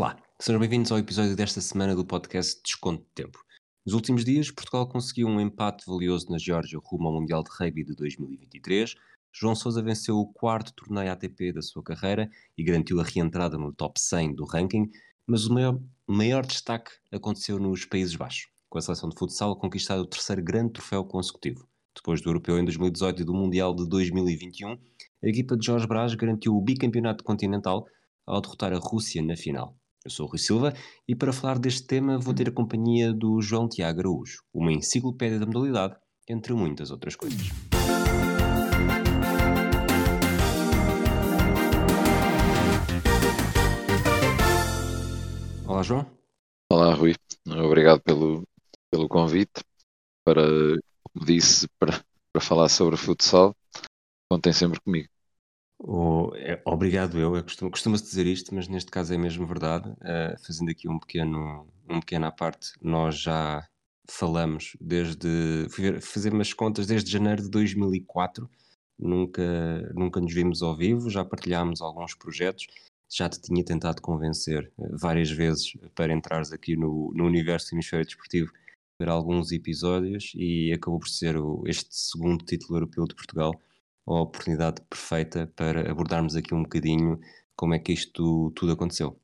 Olá, sejam bem-vindos ao episódio desta semana do podcast Desconto de Tempo. Nos últimos dias, Portugal conseguiu um empate valioso na Geórgia rumo ao Mundial de Rugby de 2023. João Sousa venceu o quarto torneio ATP da sua carreira e garantiu a reentrada no top 100 do ranking, mas o maior, maior destaque aconteceu nos Países Baixos, com a seleção de futsal a conquistar o terceiro grande troféu consecutivo. Depois do Europeu em 2018 e do Mundial de 2021, a equipa de Jorge Brás garantiu o bicampeonato continental ao derrotar a Rússia na final. Eu sou o Rui Silva e para falar deste tema vou ter a companhia do João Tiago Araújo, uma enciclopédia da modalidade, entre muitas outras coisas. Olá, João. Olá, Rui. Obrigado pelo, pelo convite para, como disse, para, para falar sobre futsal. Contem sempre comigo. É, obrigado eu, eu costumo, costuma-se dizer isto, mas neste caso é mesmo verdade. Uh, fazendo aqui um pequeno, um pequeno à parte, nós já falamos desde, fui fazer umas contas desde janeiro de 2004, nunca, nunca nos vimos ao vivo, já partilhámos alguns projetos, já te tinha tentado convencer uh, várias vezes para entrares aqui no, no universo do hemisfério desportivo para alguns episódios e acabou por ser o, este segundo título europeu de Portugal a oportunidade perfeita para abordarmos aqui um bocadinho como é que isto tudo aconteceu.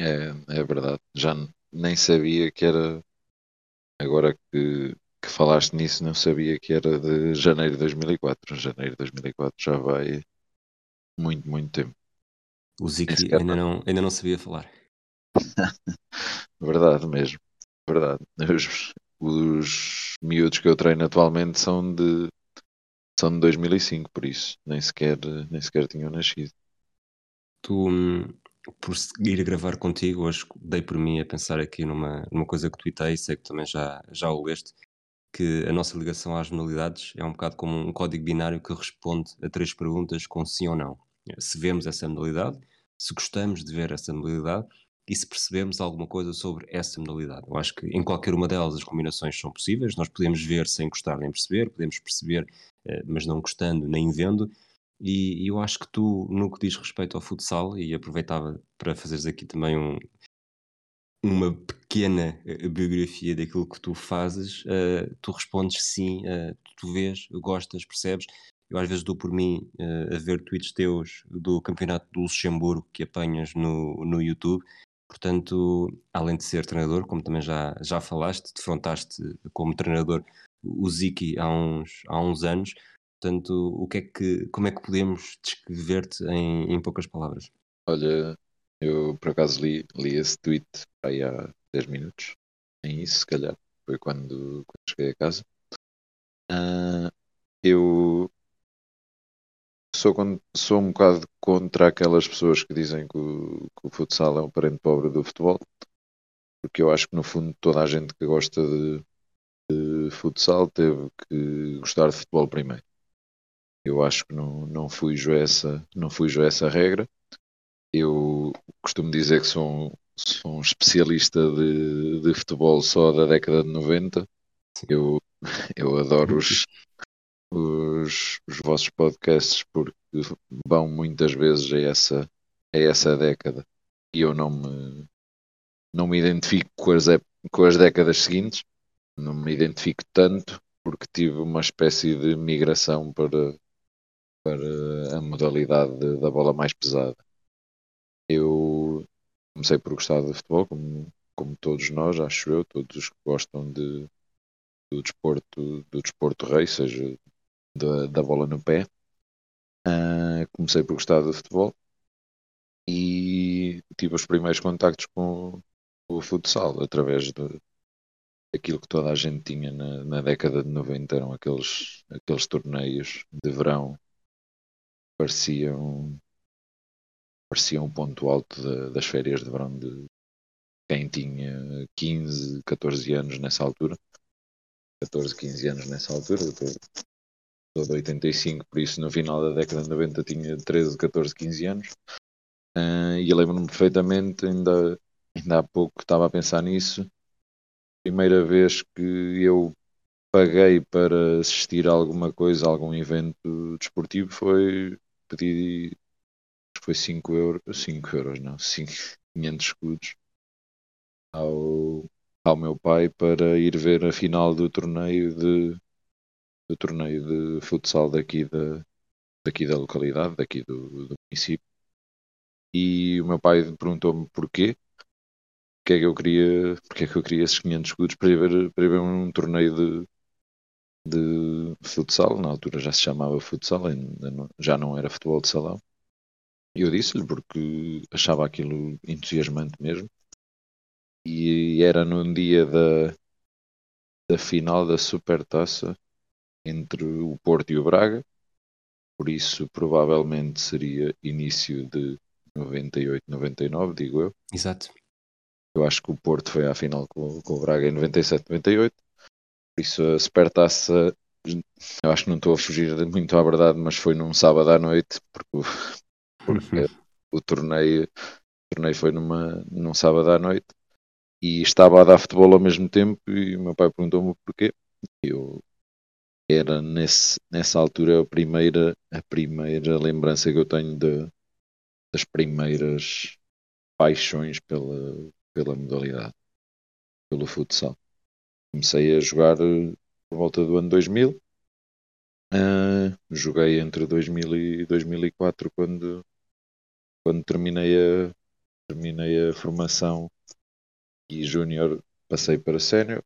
É, é verdade. Já nem sabia que era. Agora que, que falaste nisso, não sabia que era de janeiro de 2004. Janeiro de 2004 já vai muito, muito tempo. O Ziki ainda não, ainda não sabia falar. verdade mesmo. Verdade. Os, os miúdos que eu treino atualmente são de são de 2005, por isso nem sequer, nem sequer tinham nascido. Tu, por seguir a gravar contigo, hoje dei por mim a pensar aqui numa, numa coisa que tuitei, sei que também já, já o leste, que a nossa ligação às modalidades é um bocado como um código binário que responde a três perguntas com sim ou não. Se vemos essa modalidade, se gostamos de ver essa modalidade e se percebemos alguma coisa sobre essa modalidade. Eu acho que em qualquer uma delas as combinações são possíveis, nós podemos ver sem gostar nem perceber, podemos perceber, eh, mas não gostando nem vendo. E, eu acho que tu, no que diz respeito ao futsal, e aproveitava para fazeres aqui também um, uma pequena eh, biografia daquilo que tu fazes, uh, tu respondes sim, tu vês, gostas, percebes. Eu às vezes dou por mim uh, a ver tweets teus do campeonato do Luxemburgo que apanhas no, no YouTube Portanto, além de ser treinador, como também já, já falaste, defrontaste como treinador o Ziki há uns, há uns anos. Portanto, o que é que, como é que podemos descrever-te em, em poucas palavras? Olha, eu por acaso li, li esse tweet aí há 10 minutos. Nem isso, se calhar. Foi quando, quando cheguei a casa. Uh, eu sou, sou um bocado contra aquelas pessoas que dizem que o, que o, futsal é um parente pobre do futebol, porque eu acho que no fundo toda a gente que gosta de, de futsal teve que gostar de futebol primeiro. Eu acho que não, não fujo essa, não fujo essa regra. Eu costumo dizer que sou, sou um especialista de, de futebol só da década de 90. Eu, eu adoro os, os, os vossos podcasts porque vão muitas vezes a essa, a essa década e eu não me, não me identifico com as, com as décadas seguintes, não me identifico tanto porque tive uma espécie de migração para, para a modalidade de, da bola mais pesada. Eu comecei por gostar de futebol, como, como todos nós, acho eu, todos os que gostam de, do desporto, do desporto rei, seja da, da bola no pé. Uh, comecei por gostar do futebol e tive os primeiros contactos com o futsal através de aquilo que toda a gente tinha na, na década de 90 eram aqueles, aqueles torneios de verão pareciam pareciam um ponto alto de, das férias de verão de quem tinha 15, 14 anos nessa altura 14, 15 anos nessa altura de 85, por isso no final da década de 90 tinha 13, 14, 15 anos. Uh, e lembro-me perfeitamente, ainda, ainda há pouco estava a pensar nisso. Primeira vez que eu paguei para assistir a alguma coisa, a algum evento desportivo, foi pedi foi 5 euros, 5 euros não, 5, 500 escudos ao, ao meu pai para ir ver a final do torneio de do torneio de futsal daqui da, daqui da localidade, daqui do, do município. E o meu pai perguntou-me porquê, porque é que eu queria, porque é que eu queria esses 500 escudos para ir ver, para ir ver um torneio de, de futsal, na altura já se chamava futsal, não, já não era futebol de salão. E eu disse-lhe porque achava aquilo entusiasmante mesmo. E era num dia da, da final da Supertaça entre o Porto e o Braga, por isso provavelmente seria início de 98, 99, digo eu. Exato. Eu acho que o Porto foi à final com, com o Braga em 97, 98. Por isso a Supertaça, eu acho que não estou a fugir muito à verdade, mas foi num sábado à noite, porque, porque o, torneio, o torneio foi numa, num sábado à noite e estava a dar futebol ao mesmo tempo e o meu pai perguntou-me porquê. Eu era nesse, nessa altura a primeira, a primeira lembrança que eu tenho de, das primeiras paixões pela, pela modalidade, pelo futsal. Comecei a jogar eh, por volta do ano 2000. Uh, joguei entre 2000 e 2004 quando, quando terminei, a, terminei a formação e júnior passei para sénior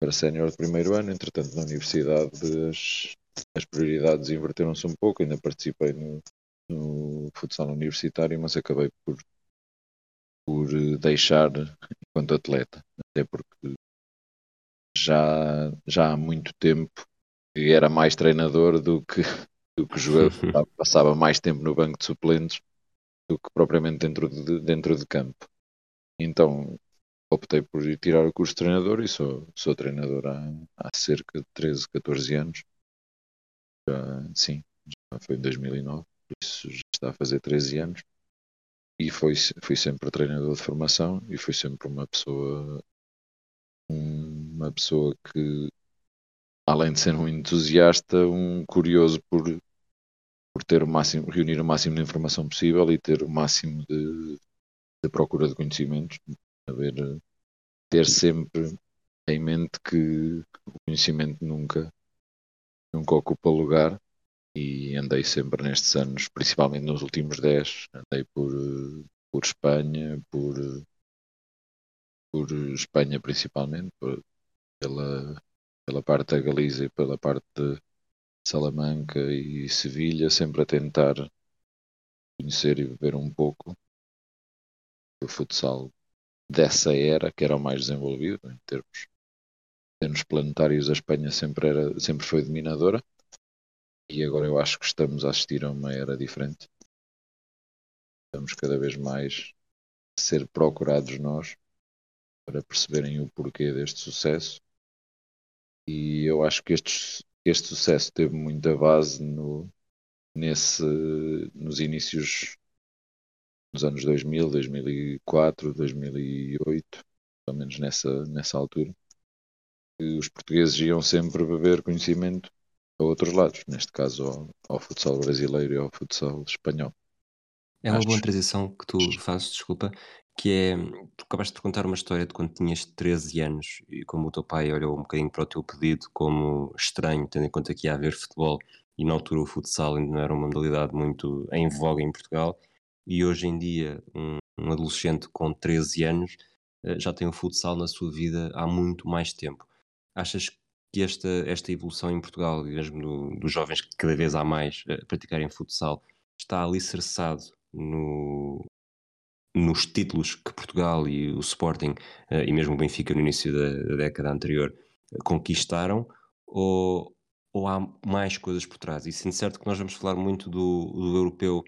para sénior de primeiro ano, entretanto na universidade as, as prioridades inverteram-se um pouco, ainda participei no, no futsal universitário, mas acabei por, por deixar enquanto atleta, até porque já, já há muito tempo era mais treinador do que, do que jogador, passava mais tempo no banco de suplentes do que propriamente dentro de, dentro de campo. Então optei por ir tirar o curso de treinador e sou, sou treinador há, há cerca de 13, 14 anos. Já, sim, já foi em 2009, por isso já está a fazer 13 anos. E foi, fui sempre treinador de formação e fui sempre uma pessoa uma pessoa que além de ser um entusiasta, um curioso por, por ter o máximo, reunir o máximo de informação possível e ter o máximo de, de procura de conhecimentos, saber ter sempre em mente que o conhecimento nunca, nunca ocupa lugar e andei sempre nestes anos, principalmente nos últimos 10, andei por, por Espanha, por, por Espanha principalmente, por, pela, pela parte da Galiza e pela parte de Salamanca e Sevilha, sempre a tentar conhecer e beber um pouco do futsal dessa era, que era o mais desenvolvido em termos, em termos planetários, a Espanha sempre, era, sempre foi dominadora e agora eu acho que estamos a assistir a uma era diferente. Estamos cada vez mais a ser procurados nós para perceberem o porquê deste sucesso e eu acho que este, este sucesso teve muita base no, nesse, nos inícios nos anos 2000, 2004, 2008, pelo menos nessa, nessa altura, os portugueses iam sempre beber conhecimento a outros lados, neste caso ao, ao futsal brasileiro e ao futsal espanhol. É uma boa transição que tu fazes, desculpa, que é, tu acabaste de contar uma história de quando tinhas 13 anos e como o teu pai olhou um bocadinho para o teu pedido como estranho, tendo em conta que ia haver futebol e na altura o futsal ainda não era uma modalidade muito em voga em Portugal e hoje em dia um, um adolescente com 13 anos uh, já tem o futsal na sua vida há muito mais tempo. Achas que esta, esta evolução em Portugal, e mesmo do, dos jovens que cada vez há mais uh, praticarem futsal, está alicerçado no, nos títulos que Portugal e o Sporting uh, e mesmo o Benfica no início da, da década anterior conquistaram ou, ou há mais coisas por trás? E sendo certo que nós vamos falar muito do, do europeu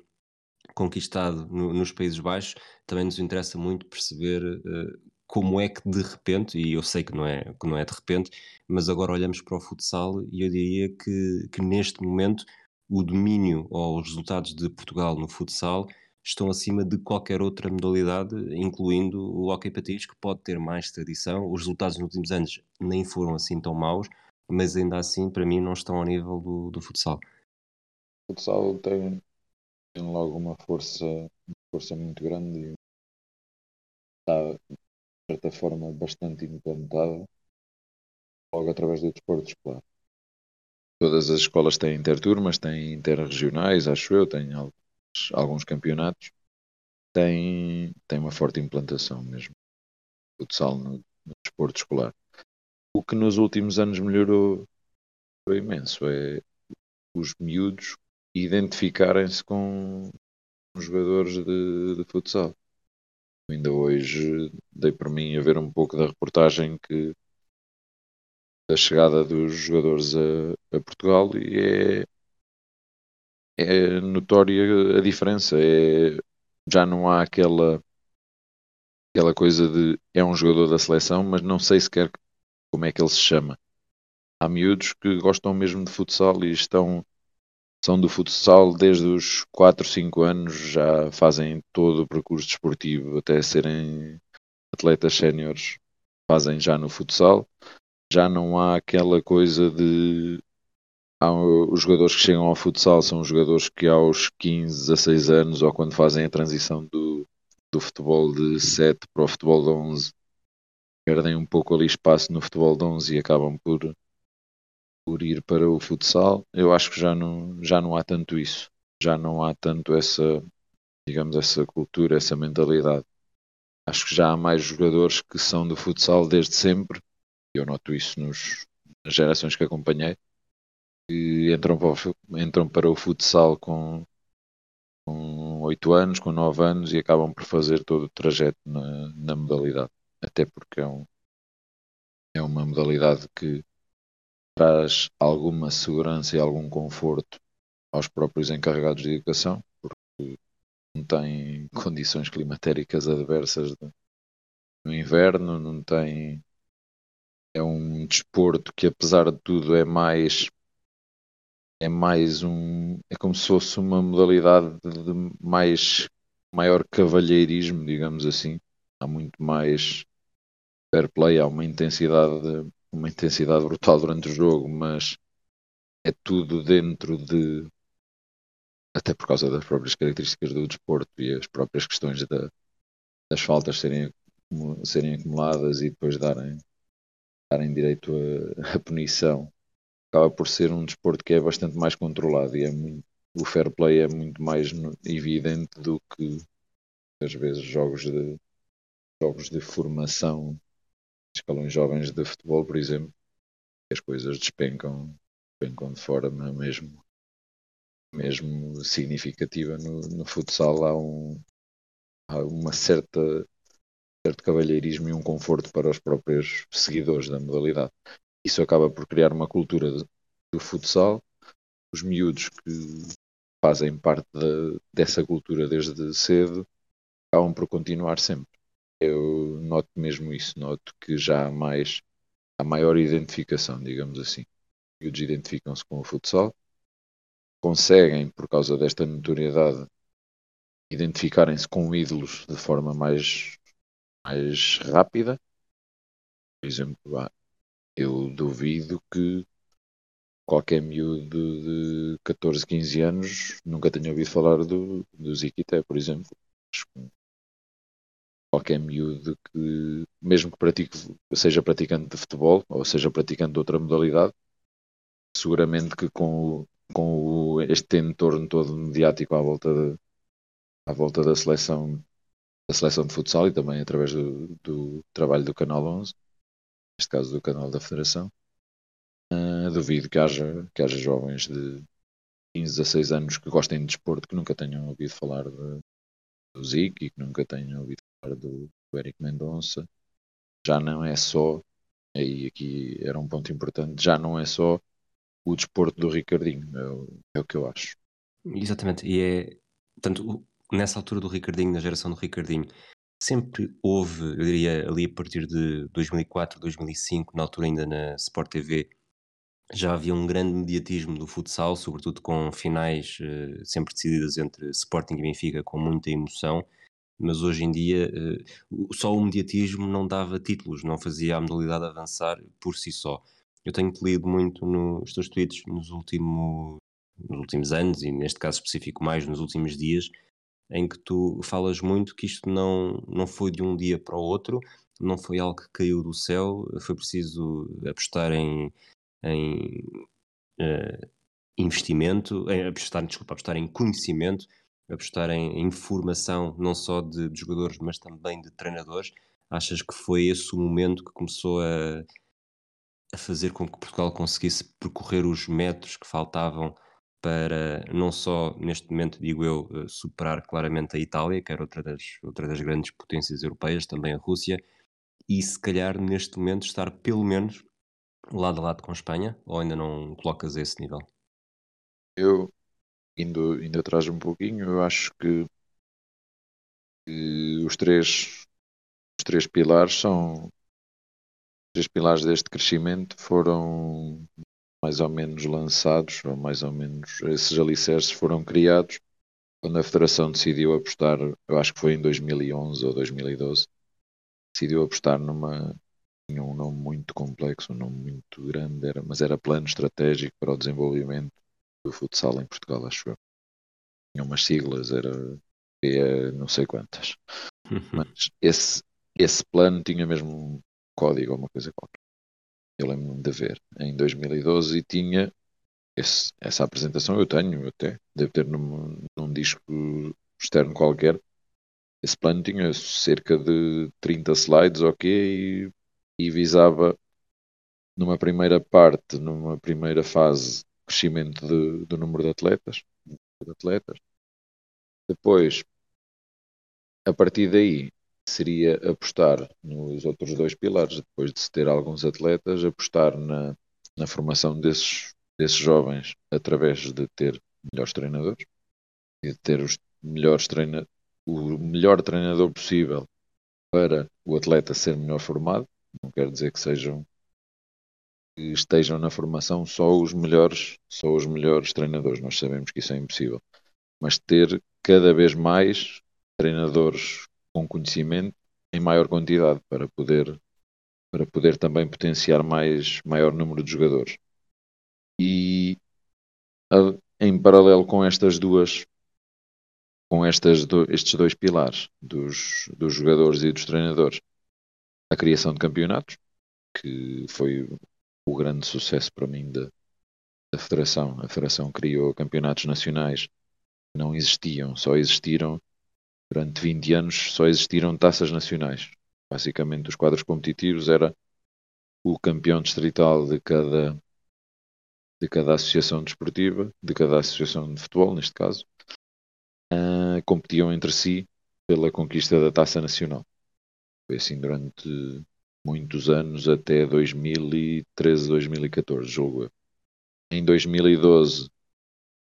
conquistado no, nos Países Baixos, também nos interessa muito perceber uh, como é que de repente, e eu sei que não, é, que não é de repente, mas agora olhamos para o futsal e eu diria que, que neste momento o domínio ou os resultados de Portugal no futsal estão acima de qualquer outra modalidade, incluindo o hockey patins, que pode ter mais tradição. Os resultados nos últimos anos nem foram assim tão maus, mas ainda assim, para mim, não estão ao nível do, do futsal. O futsal tem, tem logo uma força, uma força muito grande e está, de certa forma, bastante implantada logo através do desporto escolar. Todas as escolas têm interturmas, têm interregionais, acho eu, têm alguns, alguns campeonatos. Tem, tem uma forte implantação mesmo. Futsal no, no desporto escolar. O que nos últimos anos melhorou foi imenso. É os miúdos identificarem-se com os jogadores de, de futsal. Ainda hoje dei por mim a ver um pouco da reportagem que da chegada dos jogadores a, a Portugal e é, é notória a diferença. É, já não há aquela aquela coisa de é um jogador da seleção, mas não sei sequer como é que ele se chama. Há miúdos que gostam mesmo de futsal e estão são do futsal desde os 4, 5 anos, já fazem todo o percurso desportivo até serem atletas séniores, fazem já no futsal. Já não há aquela coisa de há, os jogadores que chegam ao futsal são os jogadores que aos 15, 16 anos ou quando fazem a transição do, do futebol de 7 para o futebol de 11 perdem um pouco ali espaço no futebol de 11 e acabam por por ir para o futsal, eu acho que já não, já não há tanto isso. Já não há tanto essa, digamos, essa cultura, essa mentalidade. Acho que já há mais jogadores que são do futsal desde sempre. Eu noto isso nos, nas gerações que acompanhei. Que entram para o, entram para o futsal com, com 8 anos, com 9 anos e acabam por fazer todo o trajeto na, na modalidade. Até porque é, um, é uma modalidade que traz alguma segurança e algum conforto aos próprios encarregados de educação, porque não tem condições climatéricas adversas no inverno, não tem. É um desporto que, apesar de tudo, é mais. É mais um. É como se fosse uma modalidade de mais. maior cavalheirismo, digamos assim. Há muito mais fair play, há uma intensidade uma intensidade brutal durante o jogo, mas é tudo dentro de. Até por causa das próprias características do desporto e as próprias questões da, das faltas serem, serem acumuladas e depois darem, darem direito à punição. Acaba por ser um desporto que é bastante mais controlado e é muito, o fair play é muito mais evidente do que às vezes jogos de jogos de formação escalões jovens de futebol, por exemplo, as coisas despencam, despencam de forma mesmo, mesmo significativa. No, no futsal há, um, há uma certa certo cavalheirismo e um conforto para os próprios seguidores da modalidade. Isso acaba por criar uma cultura do futsal. Os miúdos que fazem parte de, dessa cultura desde cedo acabam por continuar sempre. Eu noto mesmo isso, noto que já há mais, há maior identificação, digamos assim. Eles identificam-se com o futsal, conseguem, por causa desta notoriedade, identificarem-se com ídolos de forma mais, mais rápida. Por exemplo, eu duvido que qualquer miúdo de 14, 15 anos nunca tenha ouvido falar do, do Ziquité, por exemplo. Acho que qualquer miúdo que, mesmo que pratique, seja praticante de futebol ou seja praticante de outra modalidade, seguramente que com, com este entorno todo mediático à volta, de, à volta da seleção da seleção de futsal e também através do, do trabalho do Canal 11, neste caso do canal da Federação, uh, duvido que haja, que haja jovens de 15, 16 anos que gostem de desporto que nunca tenham ouvido falar de, do Zic e que nunca tenham ouvido do, do Eric Mendonça, já não é só, e aqui era um ponto importante, já não é só o desporto do Ricardinho, é o, é o que eu acho. Exatamente, e é, portanto, nessa altura do Ricardinho, na geração do Ricardinho, sempre houve, eu diria, ali a partir de 2004, 2005, na altura ainda na Sport TV, já havia um grande mediatismo do futsal, sobretudo com finais uh, sempre decididas entre Sporting e Benfica, com muita emoção mas hoje em dia eh, só o mediatismo não dava títulos, não fazia a modalidade avançar por si só. Eu tenho-te lido muito nos teus tweets nos, nos últimos anos, e neste caso específico mais nos últimos dias, em que tu falas muito que isto não, não foi de um dia para o outro, não foi algo que caiu do céu, foi preciso apostar em, em uh, investimento, em apostar, desculpa, apostar em conhecimento, apostar em informação não só de, de, jogadores, mas também de treinadores. Achas que foi esse o momento que começou a, a fazer com que Portugal conseguisse percorrer os metros que faltavam para não só neste momento, digo eu, eh, superar claramente a Itália, que era outra das, outra das grandes potências europeias, também a Rússia, e se calhar neste momento estar pelo menos lado a lado com a Espanha, ou ainda não colocas a esse nível? Eu, indo, indo atrás um pouquinho, eu acho que, que os três os três pilares são os três pilares deste crescimento foram mais ou menos lançados, ou mais ou menos esses alicerces foram criados quando a Federação decidiu apostar, eu acho que foi em 2011 ou 2012, decidiu apostar numa tinha um nome muito complexo, um nome muito grande, era, mas era plano estratégico para o desenvolvimento do futsal em Portugal, acho eu. Tinha umas siglas, era não sei quantas. mas esse, esse plano tinha mesmo um código ou uma coisa qualquer eu lembro-me de ver em 2012 e tinha esse, essa apresentação, eu tenho até, deve ter num, num disco externo qualquer. Esse plano tinha cerca de 30 slides, ok, e, e visava numa primeira parte, numa primeira fase, crescimento de, do número de atletas, de atletas. Depois, a partir daí, seria apostar nos outros dois pilares, depois de se ter alguns atletas, apostar na, na formação desses, desses jovens através de ter melhores treinadores e de ter os melhores treina, o melhor treinador possível para o atleta ser melhor formado. Não quer dizer que sejam que estejam na formação só os melhores, só os melhores treinadores. Nós sabemos que isso é impossível. Mas ter cada vez mais treinadores com conhecimento em maior quantidade para poder para poder também potenciar mais maior número de jogadores. E em paralelo com estas duas com estas do, estes dois pilares dos, dos jogadores e dos treinadores, a criação de campeonatos, que foi o grande sucesso para mim da, da Federação. A Federação criou campeonatos nacionais que não existiam, só existiram durante 20 anos só existiram taças nacionais. Basicamente, os quadros competitivos era o campeão distrital de cada de cada associação desportiva, de cada associação de futebol, neste caso, uh, competiam entre si pela conquista da taça nacional. Foi assim durante muitos anos, até 2013, 2014, julgo. Em 2012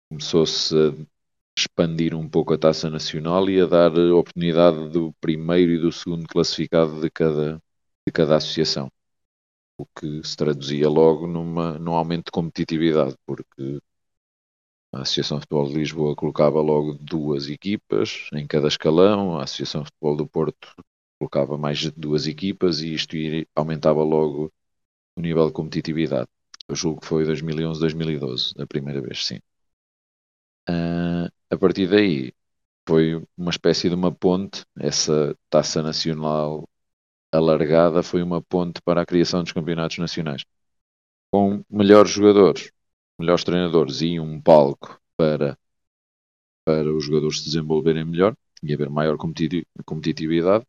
começou-se a expandir um pouco a taça nacional e a dar oportunidade do primeiro e do segundo classificado de cada, de cada associação. O que se traduzia logo numa, num aumento de competitividade, porque a Associação de Futebol de Lisboa colocava logo duas equipas em cada escalão, a Associação de Futebol do Porto colocava mais de duas equipas e isto aumentava logo o nível de competitividade. Eu julgo que foi 2011, 2012, a primeira vez, sim. Uh, a partir daí foi uma espécie de uma ponte, essa taça nacional alargada foi uma ponte para a criação dos campeonatos nacionais. Com melhores jogadores, melhores treinadores e um palco para, para os jogadores se desenvolverem melhor e haver maior competitividade,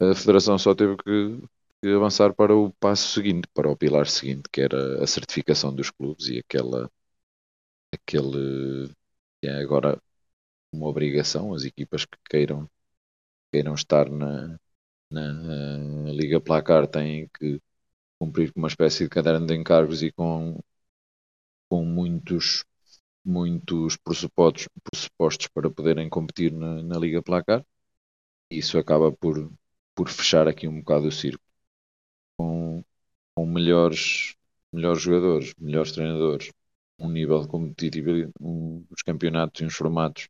a Federação só teve que, que avançar para o passo seguinte, para o pilar seguinte, que era a certificação dos clubes e aquela aquele que é agora uma obrigação, as equipas que queiram, queiram estar na, na, na Liga Placar têm que cumprir com uma espécie de caderno de encargos e com, com muitos muitos pressupostos, pressupostos para poderem competir na, na Liga Placar. Isso acaba por, por fechar aqui um bocado o circo. Com, com melhores, melhores jogadores, melhores treinadores, um nível de competitividade, um, os campeonatos e uns formatos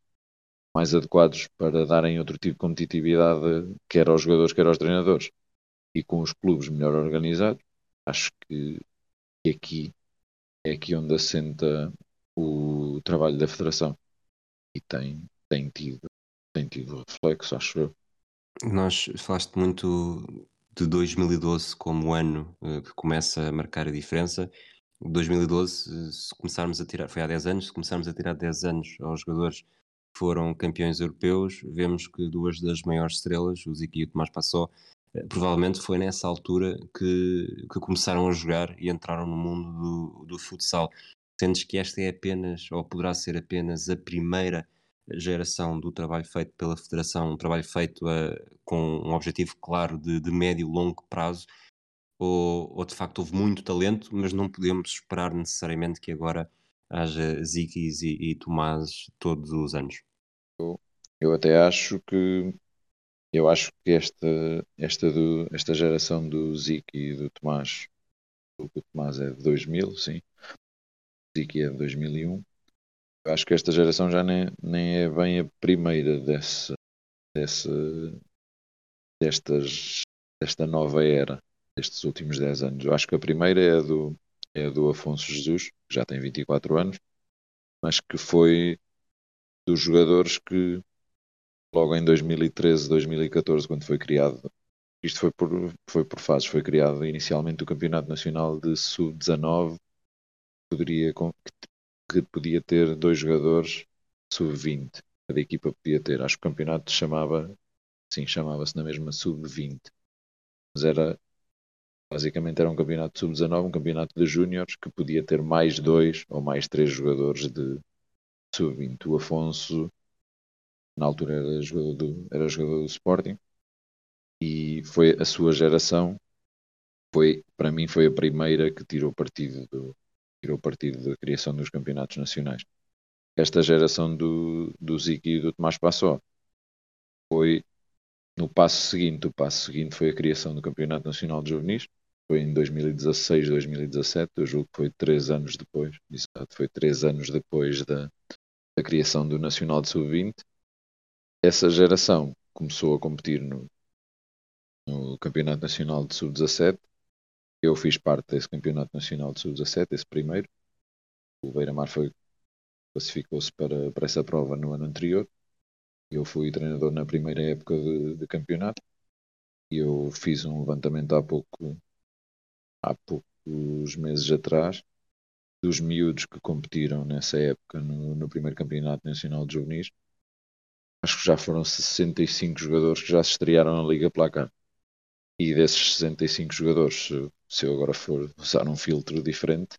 mais adequados para darem outro tipo de competitividade, quer aos jogadores, quer aos treinadores, e com os clubes melhor organizados, acho que aqui é aqui onde assenta o trabalho da Federação e tem, tem tido tem tido reflexo, acho eu. Nós falaste muito de 2012 como o ano uh, que começa a marcar a diferença. 2012, se começarmos a tirar, foi há 10 anos, se começarmos a tirar 10 anos aos jogadores que foram campeões europeus, vemos que duas das maiores estrelas, o Zico e o Tomás Passó, eh, provavelmente foi nessa altura que, que começaram a jogar e entraram no mundo do, do futsal. Sentes que esta é apenas, ou poderá ser apenas, a primeira geração do trabalho feito pela Federação, um trabalho feito uh, com um objetivo claro de, de médio e longo prazo, ou, ou, de facto houve muito talento, mas não podemos esperar necessariamente que agora haja Zikis e, e Tomás todos os anos? Eu, eu até acho que eu acho que esta, esta, do, esta geração do Ziki e do Tomás, o Tomás é de 2000, sim, o Ziki é de 2001, eu acho que esta geração já nem, nem é bem a primeira dessa, dessa, destas, desta nova era, destes últimos 10 anos. Eu acho que a primeira é a do, é do Afonso Jesus, que já tem 24 anos, mas que foi dos jogadores que logo em 2013, 2014, quando foi criado, isto foi por, foi por fases, foi criado inicialmente o Campeonato Nacional de Sub-19, poderia, podia ter dois jogadores sub-20. Cada equipa podia ter. Acho que o campeonato chamava, sim, chamava-se na mesma sub-20. Mas era, basicamente era um campeonato sub-19, um campeonato de júniores que podia ter mais dois ou mais três jogadores de sub-20. O Afonso, na altura era jogador do, era jogador do Sporting e foi a sua geração foi para mim foi a primeira que tirou partido do, tirou partido da criação dos campeonatos nacionais. Esta geração do, do Ziki e do Tomás Passó foi no passo seguinte. O passo seguinte foi a criação do Campeonato Nacional de Juvenis. Foi em 2016, 2017. Eu julgo que foi três anos depois. Exato, foi três anos depois da, da criação do Nacional de Sub-20. Essa geração começou a competir no, no Campeonato Nacional de Sub-17 eu fiz parte desse campeonato nacional de sub-17, esse primeiro. O Beira-Mar classificou-se para, para essa prova no ano anterior. Eu fui treinador na primeira época de, de campeonato e eu fiz um levantamento há pouco há poucos meses atrás dos miúdos que competiram nessa época no, no primeiro campeonato nacional de juvenis. Acho que já foram 65 jogadores que já se estrearam na Liga Placar. E desses 65 jogadores, se eu agora for usar um filtro diferente,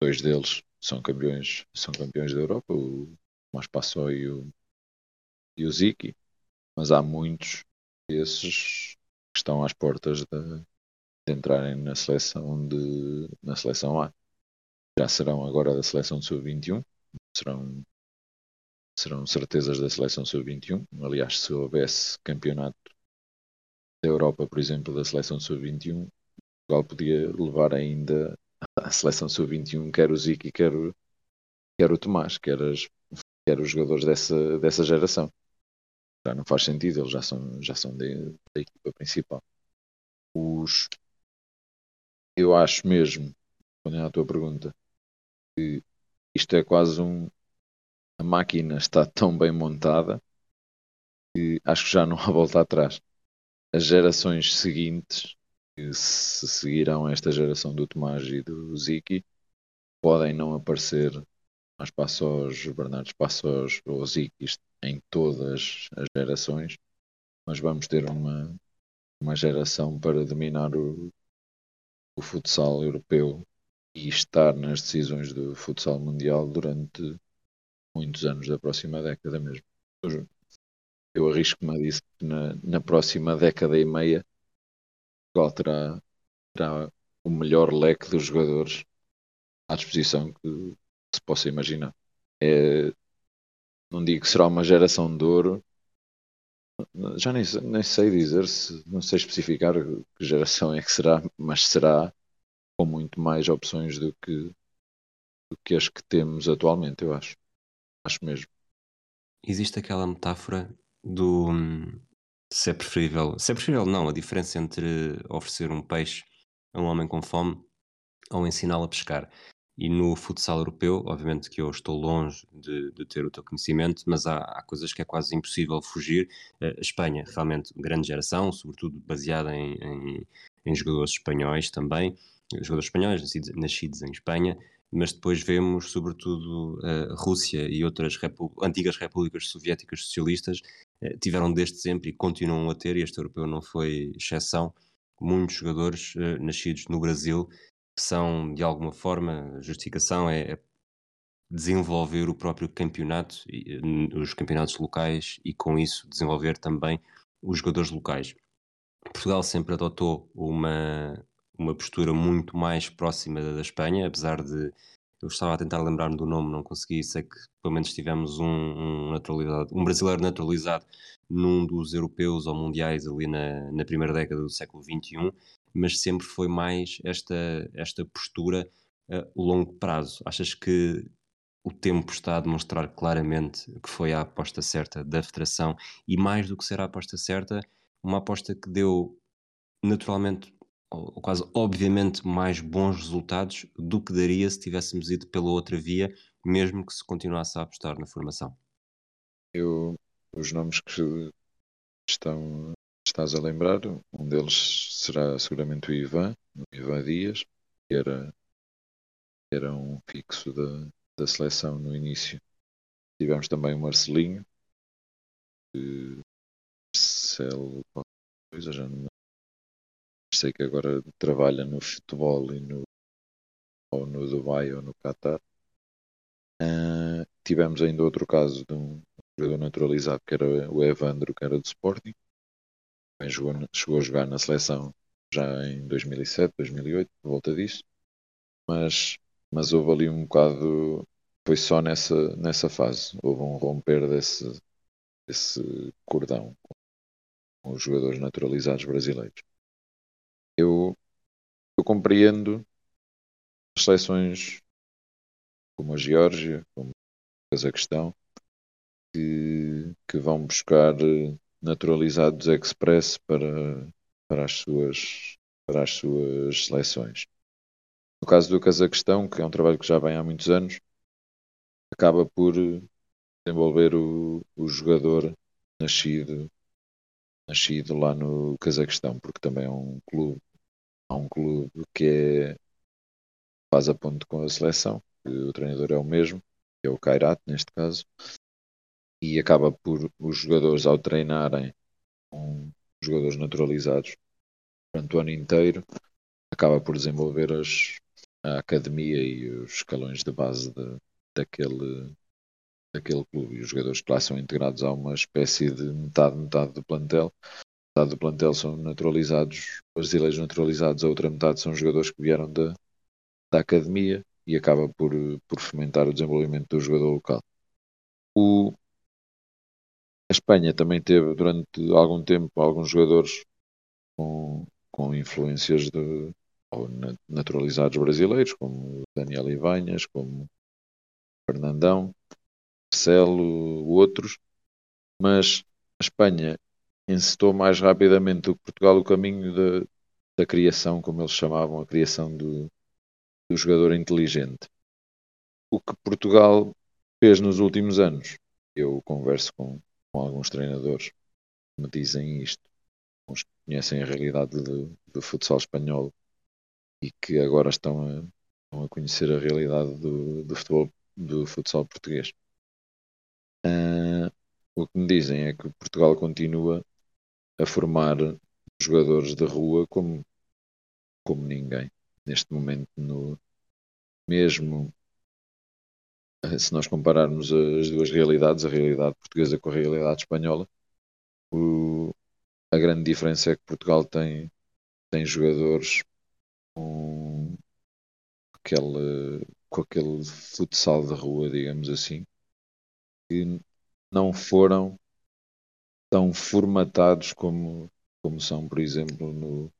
dois deles são campeões, são campeões da Europa, o Tomás Passó e o, e o Ziki, mas há muitos desses que estão às portas de, de entrarem na seleção de na seleção A. Já serão agora da seleção sub-21, serão serão certezas da seleção sub-21. Aliás, se houvesse campeonato da Europa, por exemplo, da seleção sub-21, Portugal podia levar ainda a seleção sub-21, quer o Zico, quer o, quer o Tomás, quer, as, quer os jogadores dessa, dessa geração. Já não faz sentido, eles já são, já são de, da equipa principal. Os, eu acho mesmo, respondendo à tua pergunta, que isto é quase um. A máquina está tão bem montada que acho que já não há volta atrás. As gerações seguintes que se seguirão esta geração do Tomás e do Ziki podem não aparecer as Passos, Bernardo Passos ou Zikis em todas as gerações, mas vamos ter uma, uma geração para dominar o, o futsal europeu e estar nas decisões do futsal mundial durante muitos anos da próxima década mesmo. Eu arrisco-me a dizer que na, na próxima década e meia Portugal terá, terá o melhor leque dos jogadores à disposição que, se possa imaginar. É, não digo que será uma geração de ouro, já nem, nem sei dizer se, não sei especificar que geração é que será, mas será com muito mais opções do que, do que as que temos atualmente, eu acho. Acho mesmo. Existe aquela metáfora do se é preferível, se é preferível não, a diferença entre oferecer um peixe a um homem com fome ou ensiná-lo a pescar. E no futsal europeu, obviamente que eu estou longe de, de ter o teu conhecimento, mas há, há, coisas que é quase impossível fugir. Uh, a Espanha, realmente, grande geração, sobretudo baseada em, em, em jogadores espanhóis também, jogadores espanhóis nascidos, nascidos em Espanha, mas depois vemos, sobretudo, a Rússia e outras repu antigas repúblicas soviéticas socialistas tiveram desde sempre e continuam a ter, e este europeu não foi exceção, muitos jogadores uh, nascidos no Brasil que são, de alguma forma, a justificação é, é desenvolver o próprio campeonato, os campeonatos locais e com isso desenvolver também os jogadores locais. Portugal sempre adotou uma, uma postura muito mais próxima da Espanha, apesar de eu estava a tentar lembrar-me do nome, não consegui, sei que pelo menos tivemos um, um, naturalizado, um brasileiro naturalizado num dos europeus ou mundiais ali na, na primeira década do século XXI, mas sempre foi mais esta, esta postura a longo prazo. Achas que o tempo está a demonstrar claramente que foi a aposta certa da Federação e mais do que ser a aposta certa, uma aposta que deu naturalmente ou quase obviamente mais bons resultados do que daria se tivéssemos ido pela outra via, mesmo que se continuasse a apostar na formação. Eu, os nomes que estão estás a lembrar, um deles será seguramente o Ivan, o Ivan Dias, que era, era um fixo da, da seleção no início. Tivemos também o Marcelinho, que Marcelo, coisa, já não sei que agora trabalha no futebol e no ou no Dubai ou no Qatar. Uh, tivemos ainda outro caso de um jogador naturalizado que era o Evandro, que era do Sporting jogou, chegou a jogar na seleção já em 2007, 2008, por volta disso, mas, mas houve ali um bocado, foi só nessa, nessa fase, houve um romper desse, desse cordão com os jogadores naturalizados brasileiros. Eu, eu compreendo as seleções como a Geórgia, como a Cazaquistão, que, que vão buscar naturalizados express para, para, as suas, para as suas seleções. No caso do Cazaquistão, que é um trabalho que já vem há muitos anos, acaba por desenvolver o, o jogador nascido, nascido lá no Cazaquistão, porque também é um clube, há um clube que é, faz a ponto com a seleção, o treinador é o mesmo, é o Kairat neste caso, e acaba por os jogadores ao treinarem com jogadores naturalizados durante o ano inteiro acaba por desenvolver as, a academia e os escalões de base de, daquele, daquele clube. E os jogadores que lá são integrados a uma espécie de metade, metade do plantel metade do plantel são naturalizados brasileiros naturalizados, a outra metade são jogadores que vieram da, da academia e acaba por, por fomentar o desenvolvimento do jogador local. O, a Espanha também teve durante algum tempo alguns jogadores com, com influências de ou naturalizados brasileiros, como Daniel Ivanhas, como Fernandão, Marcelo, outros, mas a Espanha encetou mais rapidamente do que Portugal o caminho da, da criação, como eles chamavam, a criação do, do jogador inteligente. O que Portugal fez nos últimos anos, eu converso com, com alguns treinadores que me dizem isto, uns que conhecem a realidade do, futsal espanhol e que agora estão a, estão a conhecer a realidade do, do futebol do futsal português. Uh, o que me dizem é que Portugal continua a formar jogadores de rua como, como ninguém. Neste momento, no, mesmo se nós compararmos as duas realidades, a realidade portuguesa com a realidade espanhola, o, a grande diferença é que Portugal tem, tem jogadores com aquele, com aquele futsal de rua, digamos assim, que não foram tão formatados como, como são, por exemplo, no,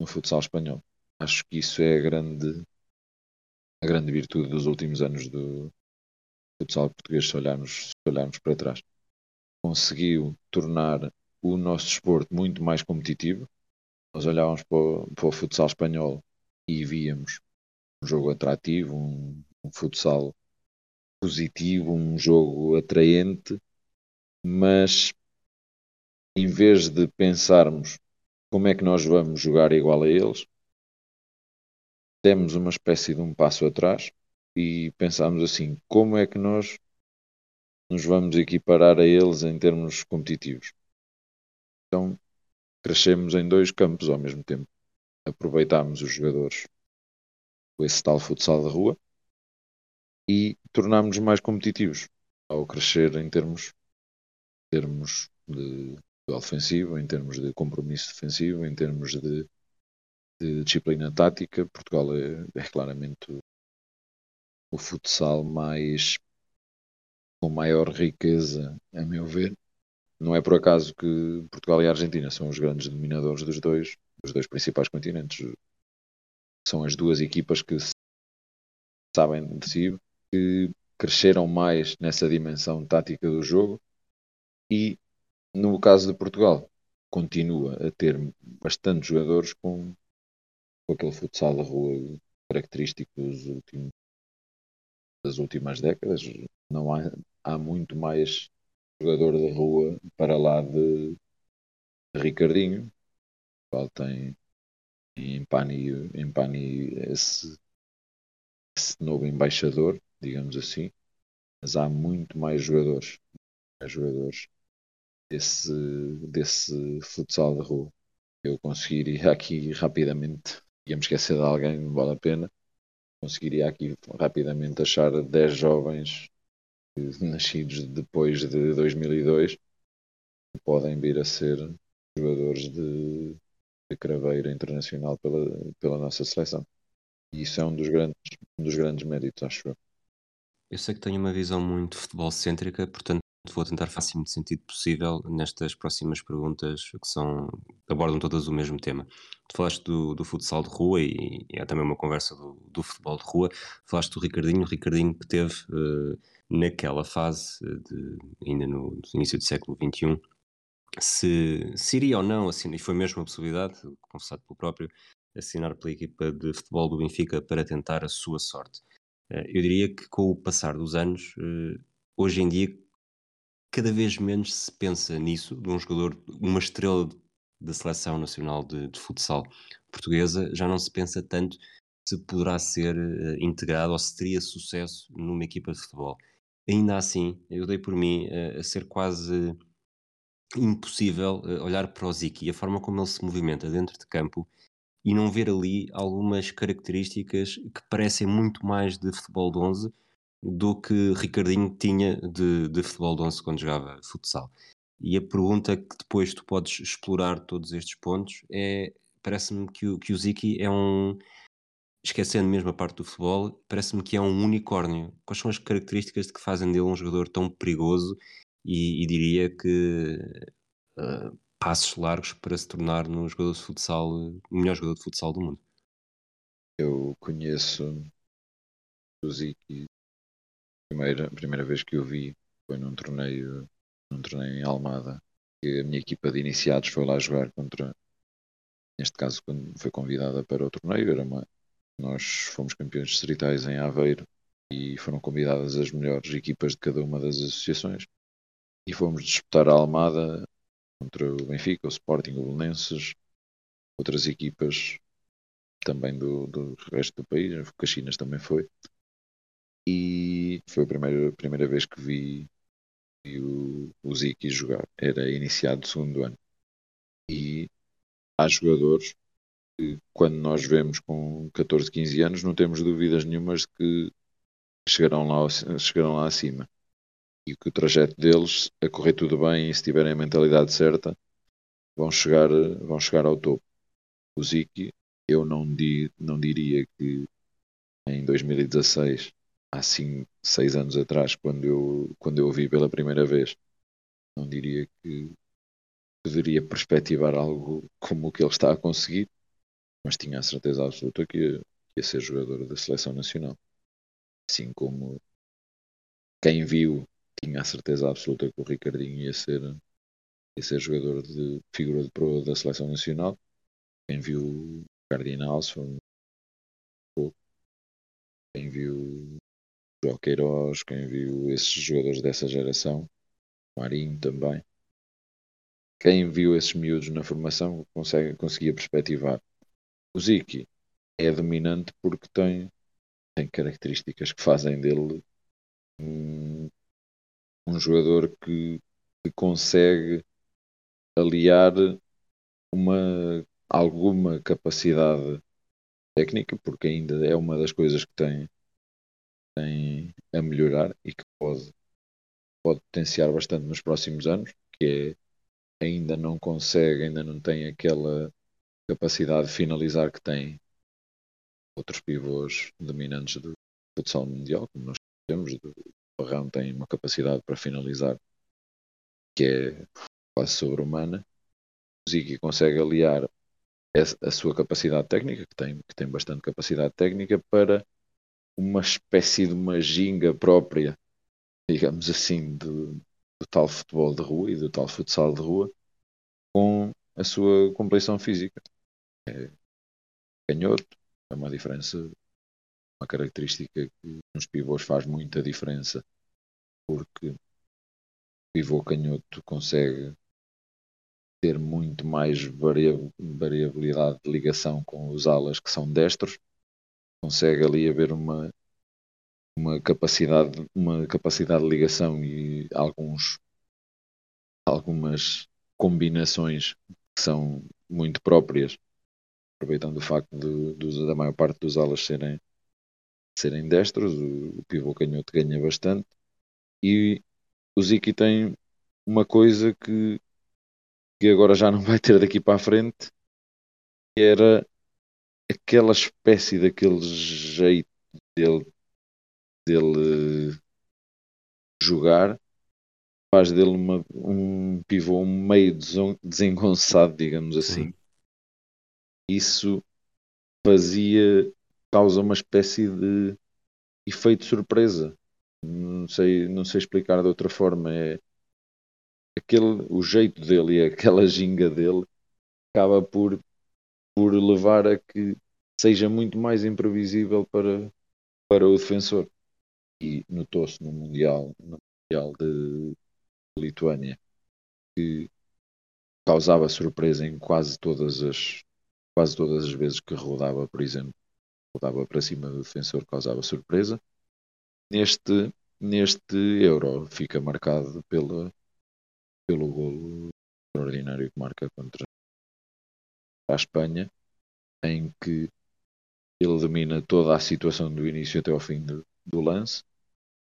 no futsal espanhol. Acho que isso é a grande a grande virtude dos últimos anos do futsal português, se olharmos, se olharmos para trás. Conseguiu tornar o nosso desporto muito mais competitivo. Nós olhávamos para o, para o futsal espanhol e víamos um jogo atrativo, um, um futsal positivo, um jogo atraente, mas em vez de pensarmos como é que nós vamos jogar igual a eles, demos uma espécie de um passo atrás e pensámos assim: como é que nós nos vamos equiparar a eles em termos competitivos? Então, crescemos em dois campos ao mesmo tempo. Aproveitámos os jogadores com esse tal futsal de rua e tornámos-nos mais competitivos ao crescer em termos, termos de ofensivo, em termos de compromisso defensivo, em termos de, de disciplina tática. Portugal é, é claramente o, futsal mais com maior riqueza, a meu ver. Não é por acaso que Portugal e a Argentina são os grandes dominadores dos dois, dos dois principais continentes. São as duas equipas que sabem de si, que cresceram mais nessa dimensão tática do jogo e no caso de Portugal continua a ter bastantes jogadores com, com aquele futsal da rua característico dos últimos, das últimas décadas. Não há, há muito mais jogador de rua para lá de, Ricardinho, o qual tem em Pani, em Pani esse, esse novo embaixador digamos assim, mas há muito mais jogadores, mais jogadores desse, desse futsal de rua. Eu conseguiria aqui rapidamente, íamos esquecer de alguém, não vale a pena, conseguiria aqui rapidamente achar 10 jovens nascidos depois de 2002 que podem vir a ser jogadores de, de craveira internacional pela, pela nossa seleção. E isso é um dos grandes, um dos grandes méritos, acho eu. Eu sei que tenho uma visão muito futebol-cêntrica, portanto vou tentar fazer o máximo de sentido possível nestas próximas perguntas que são abordam todas o mesmo tema. Tu falaste do, do futsal de rua e, e há também uma conversa do, do, futebol de rua. Falaste do Ricardinho, o Ricardinho que teve uh, naquela fase, de, ainda no, no, início do século XXI, se, se iria ou não, assim, e foi mesmo uma possibilidade, confessado pelo próprio, assinar pela equipa de futebol do Benfica para tentar a sua sorte. Eh, eu diria que com o passar dos anos, eh, hoje em dia, cada vez menos se pensa nisso, de um jogador, uma estrela da seleção nacional de, de futsal portuguesa, já não se pensa tanto se poderá ser uh, integrado ou se teria sucesso numa equipa de futebol. Ainda assim, eu dei por mim uh, a ser quase impossível uh, olhar para o Ziki e a forma como ele se movimenta dentro de campo e não ver ali algumas características que parecem muito mais de futebol de 11 do que Ricardinho tinha de, de futebol de 11 quando jogava futsal. E a pergunta que depois tu podes explorar todos estes pontos é, parece-me que o, que o Ziki é um, esquecendo mesmo a parte do futebol, parece-me que é um unicórnio. Quais são as características de que fazem dele um jogador tão perigoso e, e diria que uh, passos largos para se tornar no jogador de futsal, o melhor jogador de futsal do mundo. Eu conheço o Ziki, primeira, primeira vez que eu vi foi num torneio, num torneio em Almada, que a minha equipa de iniciados foi lá jogar contra, neste caso quando foi convidada para o torneio, era uma, nós fomos campeões distritais em Aveiro e foram convidadas as melhores equipas de cada uma das associações e fomos disputar a Almada contra o Benfica, o Sporting, o Belenenses, outras equipas também do, do resto do país, o Caxinas também foi. E foi a primeira, primeira vez que vi, vi o, o Ziki jogar. Era iniciado do segundo ano. E há jogadores que, quando nós vemos com 14, 15 anos, não temos dúvidas nenhumas de que chegarão lá, chegarão lá acima e que o trajeto deles, a correr tudo bem e se tiverem a mentalidade certa, vão chegar, vão chegar ao topo. O Ziki, eu não, di, não diria que em 2016, há 5, 6 anos atrás, quando eu, quando eu o vi pela primeira vez, não diria que poderia perspectivar algo como o que ele está a conseguir, mas tinha a certeza absoluta que ia, que ia ser jogador da seleção nacional. Assim como quem viu tinha a certeza absoluta que o Ricardinho ia ser, ia ser jogador de figura de proa da seleção nacional. Quem viu o Cardinals foi um quem viu João Queiroz, quem viu esses jogadores dessa geração, Marinho também, quem viu esses miúdos na formação consegue, conseguia perspectivar. O Ziki é dominante porque tem, tem características que fazem dele um, um jogador que, que consegue aliar uma, alguma capacidade técnica, porque ainda é uma das coisas que tem, tem a melhorar e que pode, pode potenciar bastante nos próximos anos, que é ainda não consegue, ainda não tem aquela capacidade de finalizar que tem outros pivôs dominantes do futsal mundial, como nós temos. O Barrão tem uma capacidade para finalizar que é quase sobre-humana. O Ziggy consegue aliar a sua capacidade técnica, que tem, que tem bastante capacidade técnica, para uma espécie de uma ginga própria, digamos assim, do, do tal futebol de rua e do tal futsal de rua, com a sua compleição física. É canhoto, é uma diferença, uma característica que nos pivôs faz muita diferença, porque o pivô canhoto consegue ter muito mais variabilidade de ligação com os alas que são destros, consegue ali haver uma, uma capacidade, uma capacidade de ligação e alguns, algumas combinações que são muito próprias, aproveitando o facto de, de, da maior parte dos alas serem, serem destros, o, o pivô canhoto ganha bastante e o Ziki tem uma coisa que que agora já não vai ter daqui para a frente, era aquela espécie daquele jeito dele, dele jogar, faz dele uma, um pivô meio desengonçado, digamos assim. Sim. Isso fazia, causa uma espécie de efeito surpresa. Não sei, não sei explicar de outra forma. É, aquele, o jeito dele e aquela ginga dele acaba por, por levar a que seja muito mais imprevisível para, para o defensor. E notou-se no Mundial, no mundial de Lituânia que causava surpresa em quase todas as quase todas as vezes que rodava, por exemplo, rodava para cima do defensor, causava surpresa. Neste, neste Euro fica marcado pela, pelo golo extraordinário que marca contra a Espanha, em que ele domina toda a situação do início até ao fim do, do lance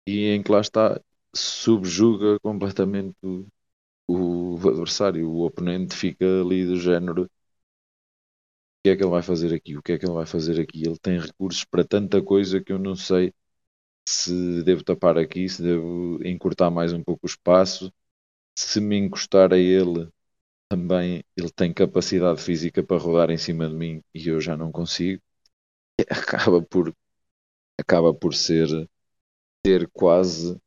e em que lá está subjuga completamente o, o, adversário, o oponente fica ali do género o que é que ele vai fazer aqui, o que é que ele vai fazer aqui, ele tem recursos para tanta coisa que eu não sei se devo tapar aqui, se devo encurtar mais um pouco o espaço, se me encostar a ele, também ele tem capacidade física para rodar em cima de mim e eu já não consigo. Acaba por, acaba por ser ter quase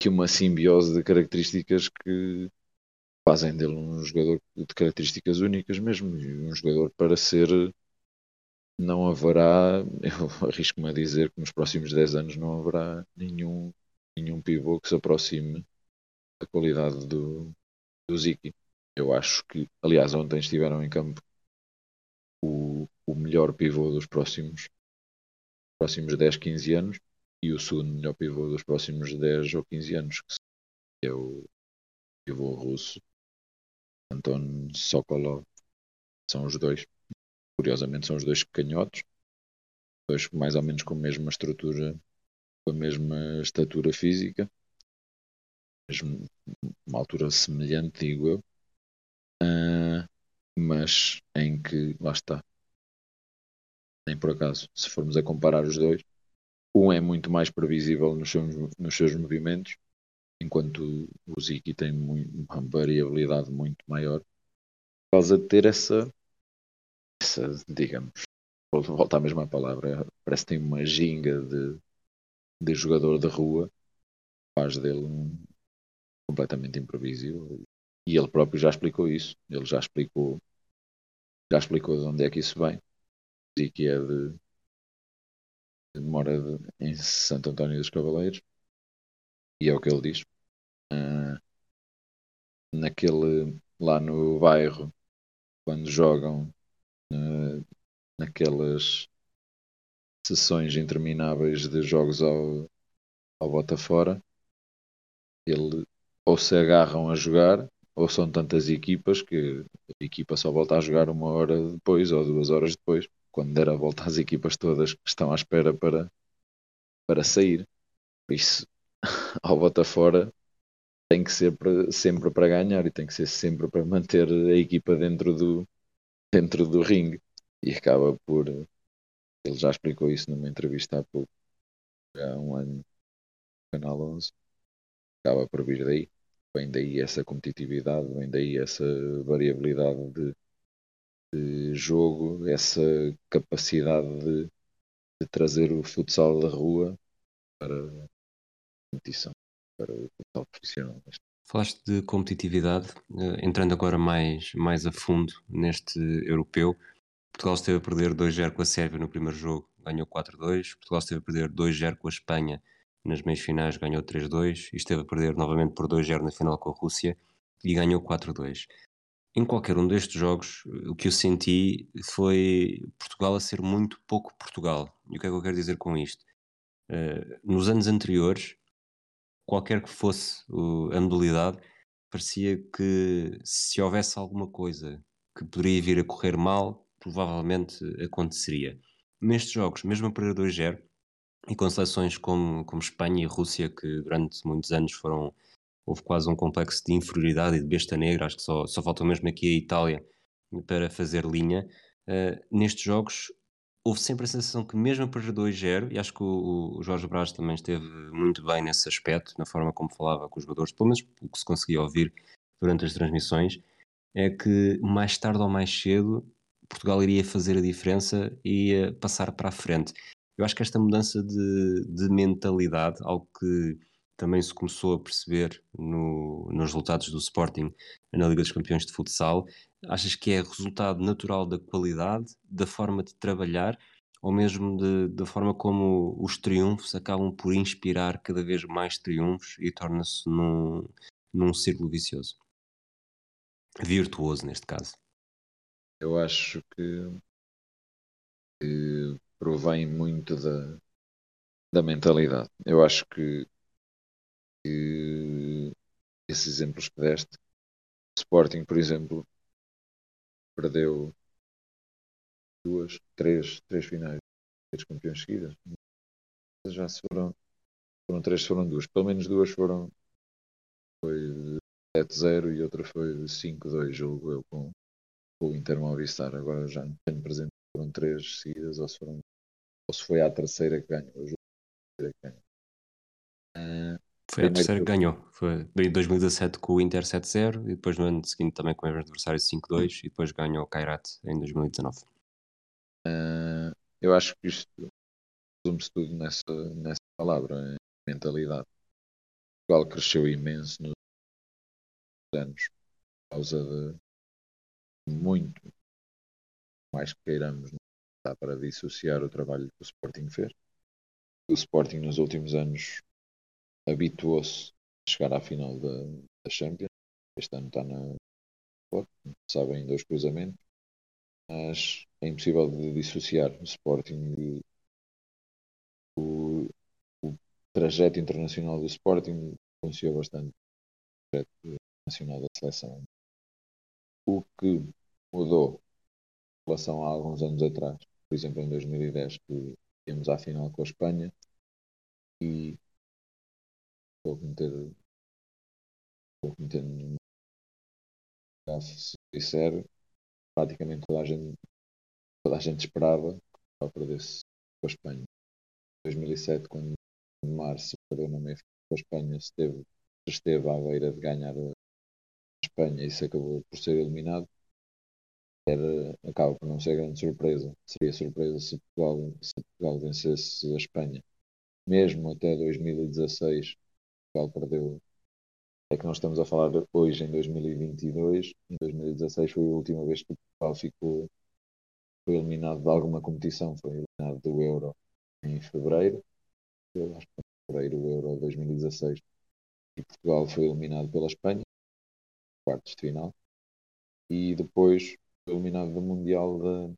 que uma simbiose de características que fazem dele um jogador de características únicas mesmo, um jogador para ser não haverá, eu arrisco-me a dizer que nos próximos 10 anos não haverá nenhum, nenhum pivô que se aproxime a qualidade do, do Ziki. Eu acho que, aliás, ontem estiveram em campo o, o melhor pivô dos próximos, próximos 10, 15 anos e o segundo melhor pivô dos próximos 10 ou 15 anos, que é o pivô russo Anton Sokolov. São os dois. Curiosamente, são os dois canhotos, dois mais ou menos com a mesma estrutura, com a mesma estatura física mesmo uma altura semelhante, digo eu, uh, mas em que, lá está, nem por acaso, se formos a comparar os dois, um é muito mais previsível nos seus, nos seus movimentos, enquanto o Ziki tem muito, uma variabilidade muito maior, por causa de ter essa, essa digamos, vou voltar à mesma palavra, parece que tem uma ginga de, de jogador de rua, faz dele um, completamente imprevisível. E ele próprio já explicou isso. Ele já explicou, já explicou de onde é que isso vem. E que é de mora de, em Santo António dos Cavaleiros e é o que ele diz. Uh, naquele lá no bairro, quando jogam uh, naquelas sessões intermináveis de jogos ao, ao bota fora, ele ou se agarram a jogar ou são tantas equipas que a equipa só volta a jogar uma hora depois ou duas horas depois, quando der a volta às equipas todas que estão à espera para, para sair. Por isso, ao bota fora tem que ser para, sempre para ganhar e tem que ser sempre para manter a equipa dentro do, dentro do ringue. E acaba por. Ele já explicou isso numa entrevista há pouco, há um ano, no Canal 11. Acaba por vir daí vem daí essa competitividade, vem daí essa variabilidade de, de jogo, essa capacidade de, de, trazer o futsal da rua para a competição, para o futsal profissional. Falaste de competitividade, eh, entrando agora mais, mais a fundo neste europeu. Portugal esteve a perder 2-0 com a Sérvia no primeiro jogo, ganhou 4-2. Portugal esteve a perder 2-0 com a Espanha nas meias finais ganhou 3-2 e esteve a perder novamente por 2-0 na final com a Rússia e ganhou 4-2. Em qualquer um destes jogos, o que eu senti foi Portugal a ser muito pouco Portugal. E o que é que eu quero dizer com isto? Uh, nos anos anteriores, qualquer que fosse a modalidade, parecia que se houvesse alguma coisa que poderia vir a correr mal, provavelmente aconteceria. Nestes jogos, mesmo a perder 2-0, e com seleções como, como Espanha e Rússia, que durante muitos anos foram. Houve quase um complexo de inferioridade e de besta negra, acho que só, só faltou mesmo aqui a Itália para fazer linha. Uh, nestes jogos houve sempre a sensação que, mesmo a perder 2-0, e acho que o, o, Jorge Braz também esteve muito bem nesse aspecto, na forma como falava com os jogadores, pelo menos o que se conseguia ouvir durante as transmissões, é que mais tarde ou mais cedo Portugal iria fazer a diferença e ia passar para a frente. Eu acho que esta mudança de, de mentalidade, algo que também se começou a perceber no, nos resultados do Sporting na Liga dos Campeões de Futsal, achas que é resultado natural da qualidade, da forma de trabalhar, ou mesmo de, da forma como os triunfos acabam por inspirar cada vez mais triunfos e torna-se num, num círculo vicioso? Virtuoso, neste caso. Eu acho que, que provém muito da, da mentalidade. Eu acho que, que esses exemplos que deste, Sporting, por exemplo, perdeu duas, três, três finais de campeões seguidas. Já se foram, foram três, foram duas. Pelo menos duas foram foi 7-0 e outra foi 5-2, julgo eu, com, o Inter Movistar. Agora já não tenho presente foram três seguidas ou se foram ou se foi a terceira que ganhou. Jogo que ganhou. Uh, foi a terceira que ganhou. Foi em 2017 com o Inter 7-0 e depois no ano seguinte também com o adversário 5-2 e depois ganhou o Kairat em 2019. Uh, eu acho que isto resume-se tudo nessa, nessa palavra, mentalidade. Portugal cresceu imenso nos anos por causa de muito mais que queiramos dá para dissociar o trabalho que o Sporting fez. O Sporting nos últimos anos habituou-se a chegar à final da, da Champions. Este ano está na sabem em dois cruzamentos, mas é impossível de dissociar o Sporting o, o trajeto internacional do Sporting influenciou bastante o trajeto nacional da seleção. O que mudou em relação a alguns anos atrás por exemplo, em 2010, que íamos à final com a Espanha e vou cometer, vou cometer se disser, praticamente toda a gente, toda a gente esperava que perdesse com a Espanha. Em 2007, quando em março perdeu na meia com a Espanha, esteve, esteve à beira de ganhar a Espanha e se acabou por ser eliminado era, acaba por não ser grande surpresa. Seria surpresa se Portugal, se Portugal vencesse a Espanha. Mesmo até 2016, Portugal perdeu. É que nós estamos a falar hoje em 2022. Em 2016 foi a última vez que Portugal ficou foi eliminado de alguma competição, foi eliminado do Euro em fevereiro, eu acho que em fevereiro o Euro 2016, e Portugal foi eliminado pela Espanha, quartos de final, e depois foi eliminado do Mundial da,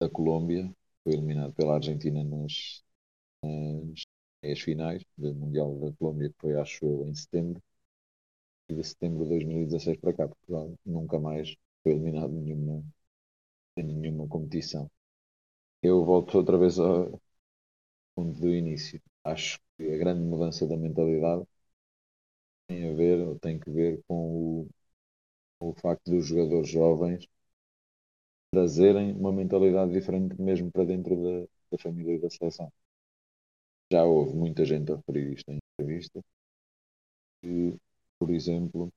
da Colômbia, foi eliminado pela Argentina nas, nas finais do Mundial da Colômbia, que foi, acho eu, em setembro, e de setembro de 2016 para cá, Portugal nunca mais foi eliminado em nenhuma, em nenhuma competição. Eu volto outra vez ao ponto do início. Acho que a grande mudança da mentalidade tem a ver, ou tem que ver com o, com o facto dos jogadores jovens trazerem uma mentalidade diferente mesmo para dentro da, da família e da seleção. Já houve muita gente a referir isto em entrevista, que, por exemplo,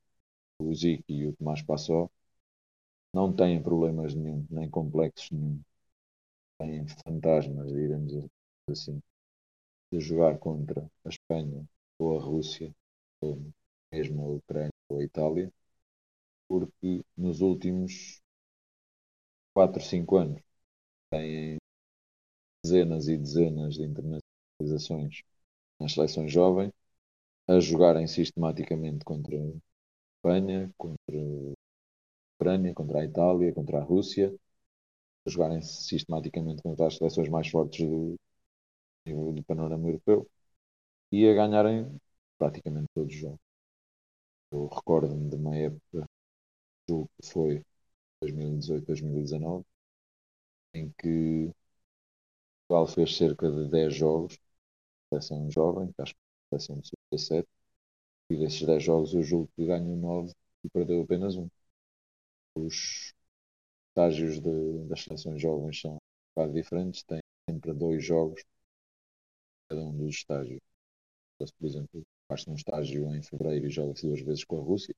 o Zico e o Tomás Passó não têm problemas nenhum, nem complexos nenhum. Têm fantasmas, diremos assim, de jogar contra a Espanha ou a Rússia, ou mesmo a Ucrânia ou a Itália, porque nos últimos 4, 5 anos têm dezenas e dezenas de internacionalizações nas seleções jovens a jogarem sistematicamente contra a Espanha, contra a Ucrânia, contra a Itália, contra a Rússia, a jogarem sistematicamente contra as seleções mais fortes do, do panorama europeu e a ganharem praticamente todos os jogos. Eu recordo-me de uma época, que foi 2018, 2019, em que Portugal fez cerca de 10 jogos, seleção jovem, acho que seleção de sub-17, e desses 10 jogos eu julgo que ganhou 9 e perdeu apenas um. Os estágios de, das seleções jovens são um diferentes, têm sempre dois jogos cada um dos estágios. Por exemplo, faz-se um estágio em fevereiro e joga-se duas vezes com a Rússia.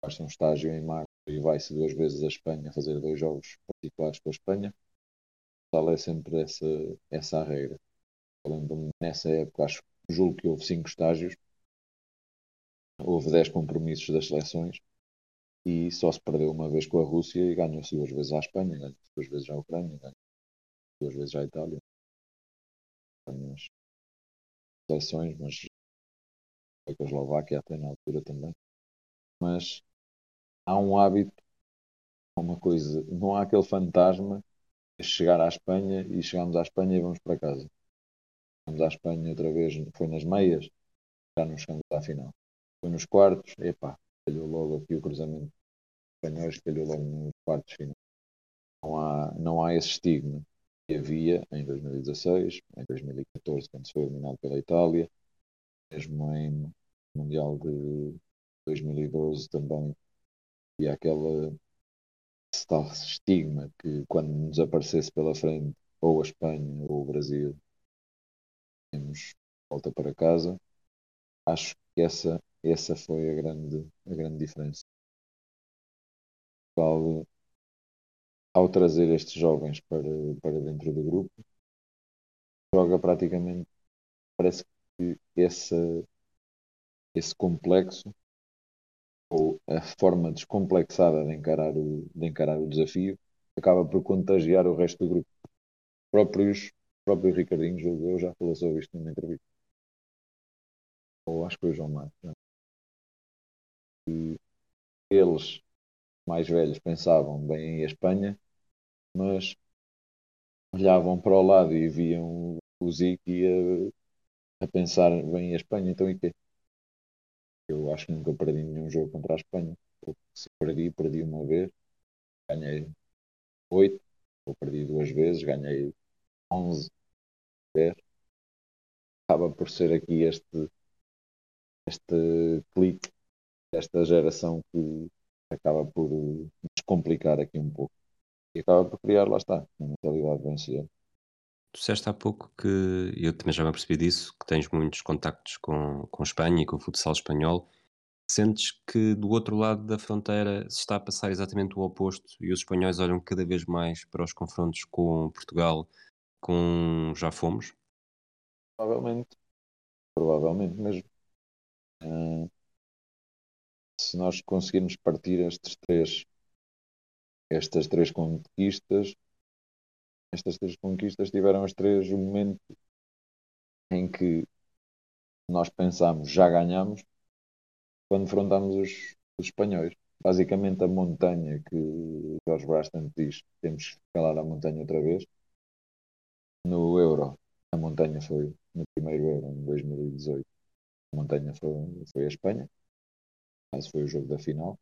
Faz-se um estágio em março e vai-se duas vezes a Espanha fazer dois jogos particulares com a Espanha. Tal é sempre essa, essa a regra. Falando nessa época, acho julgo que houve cinco estágios, houve dez compromissos das seleções e só se perdeu uma vez com a Rússia e ganhou-se duas vezes à Espanha, ganhou-se duas vezes à Ucrânia, ganhou duas vezes à Itália. As seleções, mas a Eslováquia até na altura também. Mas há um hábito, uma coisa, não há aquele fantasma de chegar à Espanha e chegamos à Espanha e vamos para casa. Chegamos à Espanha outra vez, foi nas meias, já não chegamos à final. Foi nos quartos, epá, calhou logo aqui o cruzamento espanhóis, calhou logo nos quartos final. Não há, não há esse estigma que havia em 2016, em 2014, quando se foi eliminado pela Itália, mesmo em Mundial de 2012 também e aquela tal estigma que quando nos aparecesse pela frente ou a Espanha ou o Brasil temos volta para casa acho que essa essa foi a grande a grande diferença. Ao, ao trazer estes jovens para, para dentro do grupo joga praticamente parece que esse esse complexo ou a forma descomplexada de encarar o, de encarar o desafio acaba por contagiar o resto do grupo. Próprios, próprio Ricardinho, eu, já falou sobre isto numa entrevista. Ou acho que foi o João Matos. E eles, mais velhos, pensavam bem em Espanha, mas olhavam para o lado e viam o Zico a, a pensar bem em Espanha, então e quê? Eu acho que nunca perdi nenhum jogo contra a Espanha. Ou, se perdi, perdi uma vez, ganhei 8, ou perdi duas vezes, ganhei 11, 10. Acaba por ser aqui este, este clique desta geração que acaba por descomplicar aqui um pouco. E acaba por criar, lá está, uma mentalidade vencedora. Tu disseste há pouco que, eu também já me apercebi disso, que tens muitos contactos com, com Espanha e com o futsal espanhol. Sentes que do outro lado da fronteira se está a passar exatamente o oposto e os espanhóis olham cada vez mais para os confrontos com Portugal, com já fomos? Provavelmente, provavelmente mesmo. Uh, se nós conseguirmos partir estes três, estas três conquistas, estas três conquistas tiveram as três o momento em que nós pensamos já ganhamos quando enfrentamos os, os espanhóis. Basicamente a montanha que o Jorge Brás diz, temos que escalar a montanha outra vez. No Euro, a montanha foi no primeiro Euro, em 2018, a montanha foi, foi a Espanha, mas foi o jogo da final.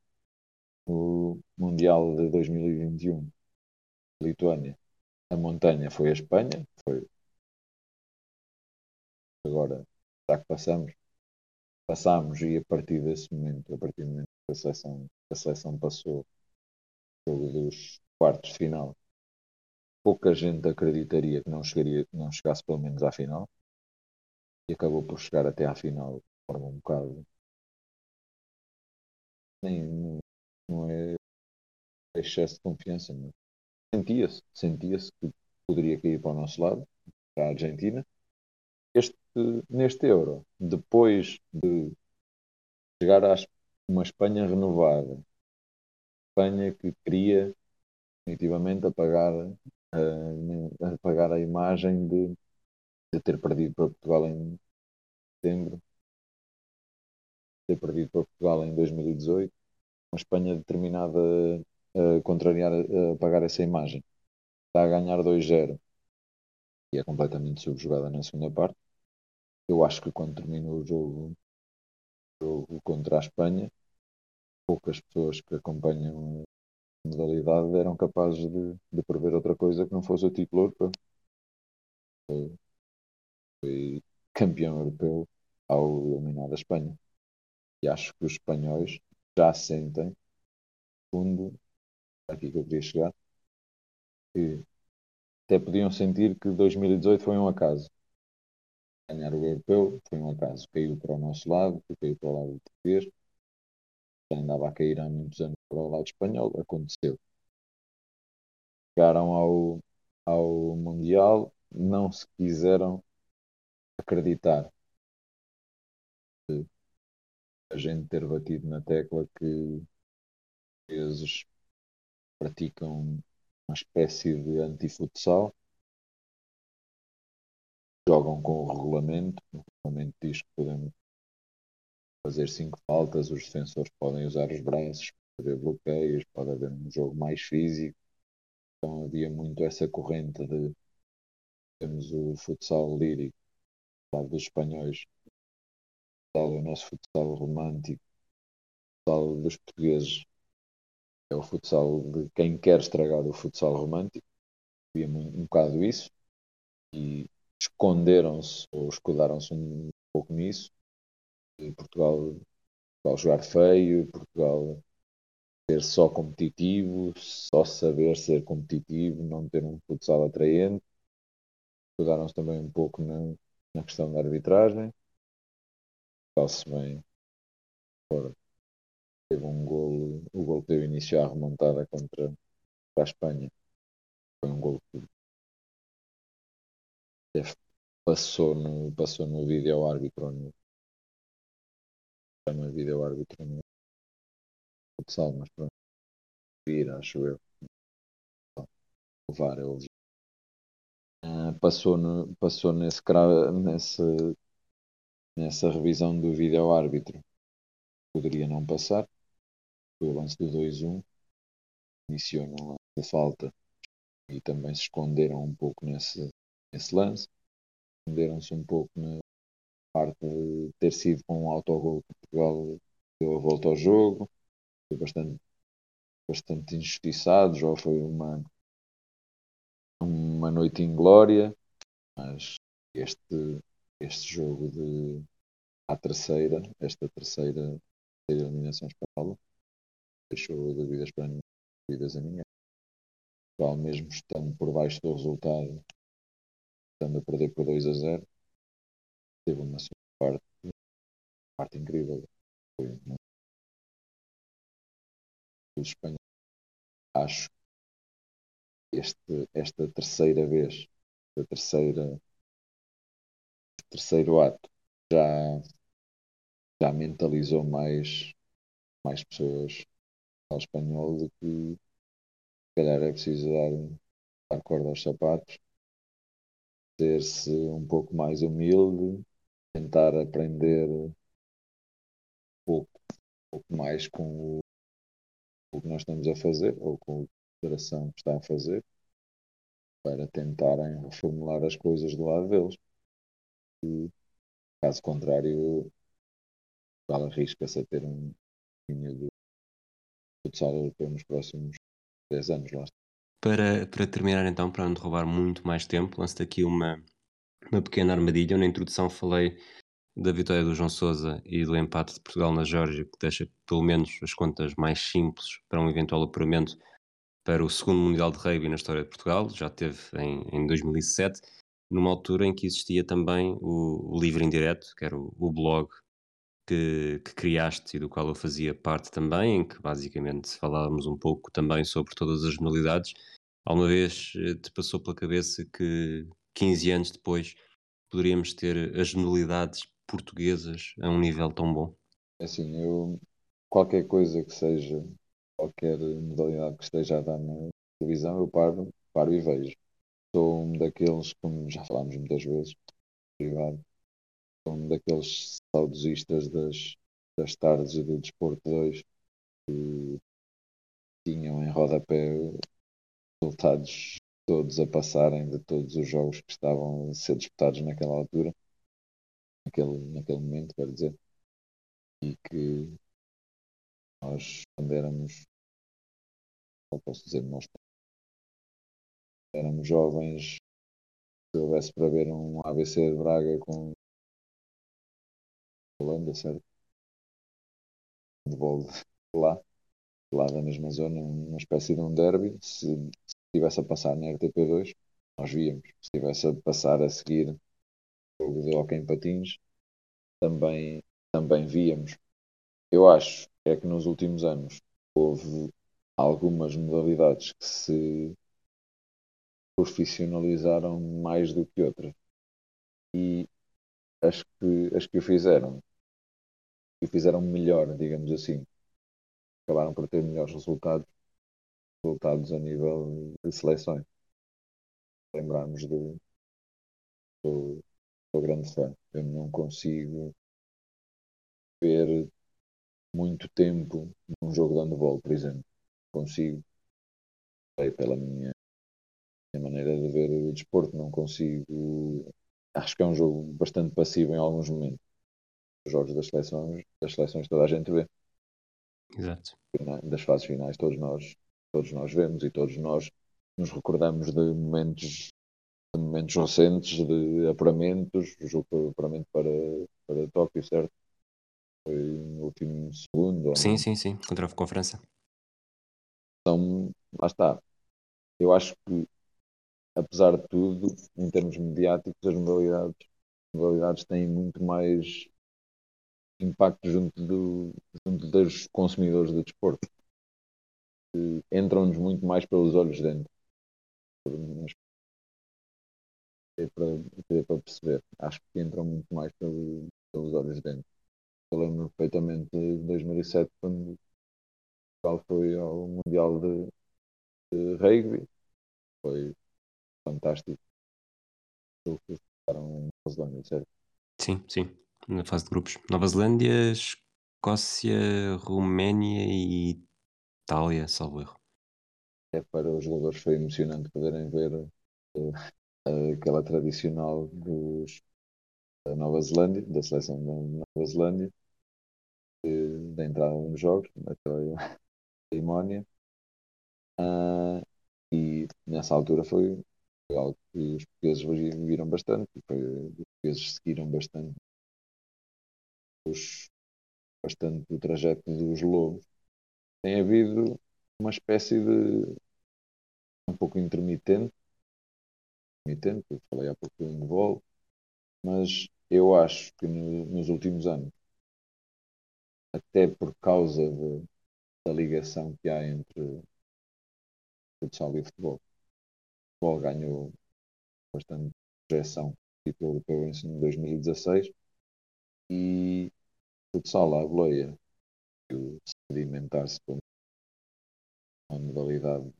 No Mundial de 2021, Lituânia, a montanha foi a Espanha, foi agora já que passamos, passámos e a partir desse momento, a partir do momento que a seleção, a seleção passou jogo dos quartos de final, pouca gente acreditaria que não, chegaria, não chegasse pelo menos à final. E acabou por chegar até à final de forma um bocado nem, não é excesso de confiança, mas sentia-se, sentia-se que poderia cair para o nosso lado, para a Argentina. Este, neste Euro, depois de chegar a uma Espanha renovada, Espanha que queria definitivamente apagar, uh, apagar a imagem de, de ter perdido para Portugal em setembro, ter perdido para Portugal em 2018, uma Espanha determinada a contrariar, a apagar essa imagem. Está a ganhar 2-0 e é completamente subjugada na segunda parte. Eu acho que quando terminou o jogo, o jogo contra a Espanha, poucas pessoas que acompanham a modalidade eram capazes de, de prever outra coisa que não fosse o título europeu. Foi campeão europeu ao eliminar a Espanha. E acho que os espanhóis já sentem, fundo, aqui que eu queria chegar, que até podiam sentir que 2018 foi um acaso. Ganhar o europeu foi um acaso. Caiu para o nosso lado, caiu para o lado português. Já andava a cair há muitos anos para o lado espanhol. Aconteceu. Chegaram ao, ao Mundial, não se quiseram acreditar. A gente ter batido na tecla que vezes praticam uma espécie de antifutsal. Jogam com o regulamento. O regulamento diz que podemos fazer cinco faltas, os defensores podem usar os braços, pode haver bloqueios, pode haver um jogo mais físico. Então havia muito essa corrente de temos o futsal lírico, lado dos espanhóis, o nosso futsal romântico, o futsal dos portugueses é o futsal de quem quer estragar o futsal romântico. Havia um, bocado isso e esconderam-se ou escudaram-se um pouco nisso. Portugal, Portugal jogar feio, Portugal ser só competitivo, só saber ser competitivo, não ter um futsal atraente. Escudaram-se também um pouco na, na questão da arbitragem. Portugal-se bem fora teve um golo, o golo que deu início à remontada contra a Espanha. Foi um golo que passou no, passou no vídeo árbitro no chama vídeo árbitro no futsal, mas pronto. Vir, acho eu. O VAR uh, passou, no, passou nesse, nesse, nessa revisão do vídeo árbitro. Poderia não passar o lance do 2-1, iniciou no lance da falta e também se esconderam um pouco nesse, nesse lance. Esconderam-se um pouco na parte de ter sido com um autogol que Portugal deu a volta ao jogo. Foi bastante, bastante injustiçado, já foi uma, uma noite em glória, mas este, este jogo de à terceira, esta terceira, terceira eliminação espanhola, deixou dúvidas para mim, dúvidas a ninguém. Qual mesmo estando por baixo do resultado, estando a perder por 2 a 0, teve uma parte, parte incrível. Foi uma... os espanhóis. Acho que este, esta terceira vez, a terceira terceiro ato já já mentalizou mais mais pessoas espanhol de que se calhar é preciso dar dar corda aos sapatos, ser-se um pouco mais humilde, tentar aprender um pouco, um pouco mais com o, o que nós estamos a fazer ou com o que a federação está a fazer para tentarem reformular as coisas do lado deles. E, caso contrário, Portugal arrisca-se a ter um caminho do futsal europeu nos próximos 10 anos. Lá. Para, para terminar então, para não roubar muito mais tempo, lanço-te aqui uma, uma pequena armadilha. Na introdução falei da vitória do João Sousa e do empate de Portugal na Geórgia, que deixa pelo menos as contas mais simples para um eventual apuramento para o segundo Mundial de Rugby na história de Portugal, já teve em, em 2007, numa altura em que existia também o, o Livre Indireto, que era o, o blog que, que, criaste e do qual eu fazia parte também, em que basicamente falávamos um pouco também sobre todas as modalidades. Alguma vez eh, te passou pela cabeça que 15 anos depois poderíamos ter as modalidades portuguesas a um nível tão bom? É assim, eu qualquer coisa que seja, qualquer modalidade que esteja a dar na televisão, eu paro, paro e vejo. Sou um daqueles, como já falámos muitas vezes, privado, um daqueles saudosistas das, das tardes do Desporto 2 que tinham em rodapé resultados todos a passarem de todos os jogos que estavam a ser disputados naquela altura, naquele, naquele momento, quero dizer, e que nós, quando éramos, não posso dizer nós, éramos jovens, se houvesse para ver um ABC de Braga com Holanda, certo? De lá, lá da mesma zona, uma espécie de um derby, se, estivesse a passar na RTP2, nós víamos. Se estivesse a passar a seguir o jogo de Hockey em Patins, também, também víamos. Eu acho é que nos últimos anos houve algumas modalidades que se profissionalizaram mais do que outras. E as que, as que o fizeram, o fizeram melhor, digamos assim, acabaram por ter melhores resultados resultados a nível de seleções. Lembrarmos do. Sou, sou grande fã. Eu não consigo ver muito tempo num jogo de handball, por exemplo. Consigo, pela minha, minha maneira de ver o desporto, não consigo. Acho que é um jogo bastante passivo em alguns momentos. Os jogos das seleções, das seleções toda a gente vê. Exato. Das fases finais, todos nós todos nós vemos e todos nós nos recordamos de momentos, de momentos recentes, de apuramentos, o jogo apuramento para, para Tóquio, certo? Foi no último segundo. Sim, sim, sim, contra a França. Então, lá está. Eu acho que, apesar de tudo, em termos mediáticos, as modalidades, as modalidades têm muito mais impacto junto, do, junto dos consumidores do desporto entram-nos muito mais pelos olhos dentro. É para, é para perceber. Acho que entram muito mais pelos, olhos dentro. Eu lembro perfeitamente de 2007, quando Portugal foi ao Mundial de, de Rugby. Foi fantástico. Sim, sim. Na fase de grupos. Nova Zelândia, Escócia, Roménia e Itália, salvo erro. É para os jogadores foi emocionante poderem ver uh, aquela tradicional dos, da Nova Zelândia, da seleção da Nova Zelândia, da entrada nos jogos, naquela cerimónia. Uh, e nessa altura foi, algo que os portugueses viram bastante, foi, os portugueses seguiram bastante bastante o trajeto dos lobos tem havido uma espécie de um pouco intermitente, intermitente, eu falei há pouco do handball, mas eu acho que no, nos últimos anos, até por causa de, da ligação que há entre futsal e futebol, o futebol ganhou bastante projeção título europeu em 2016 e futsal à boleia sedimentar-se como uma modalidade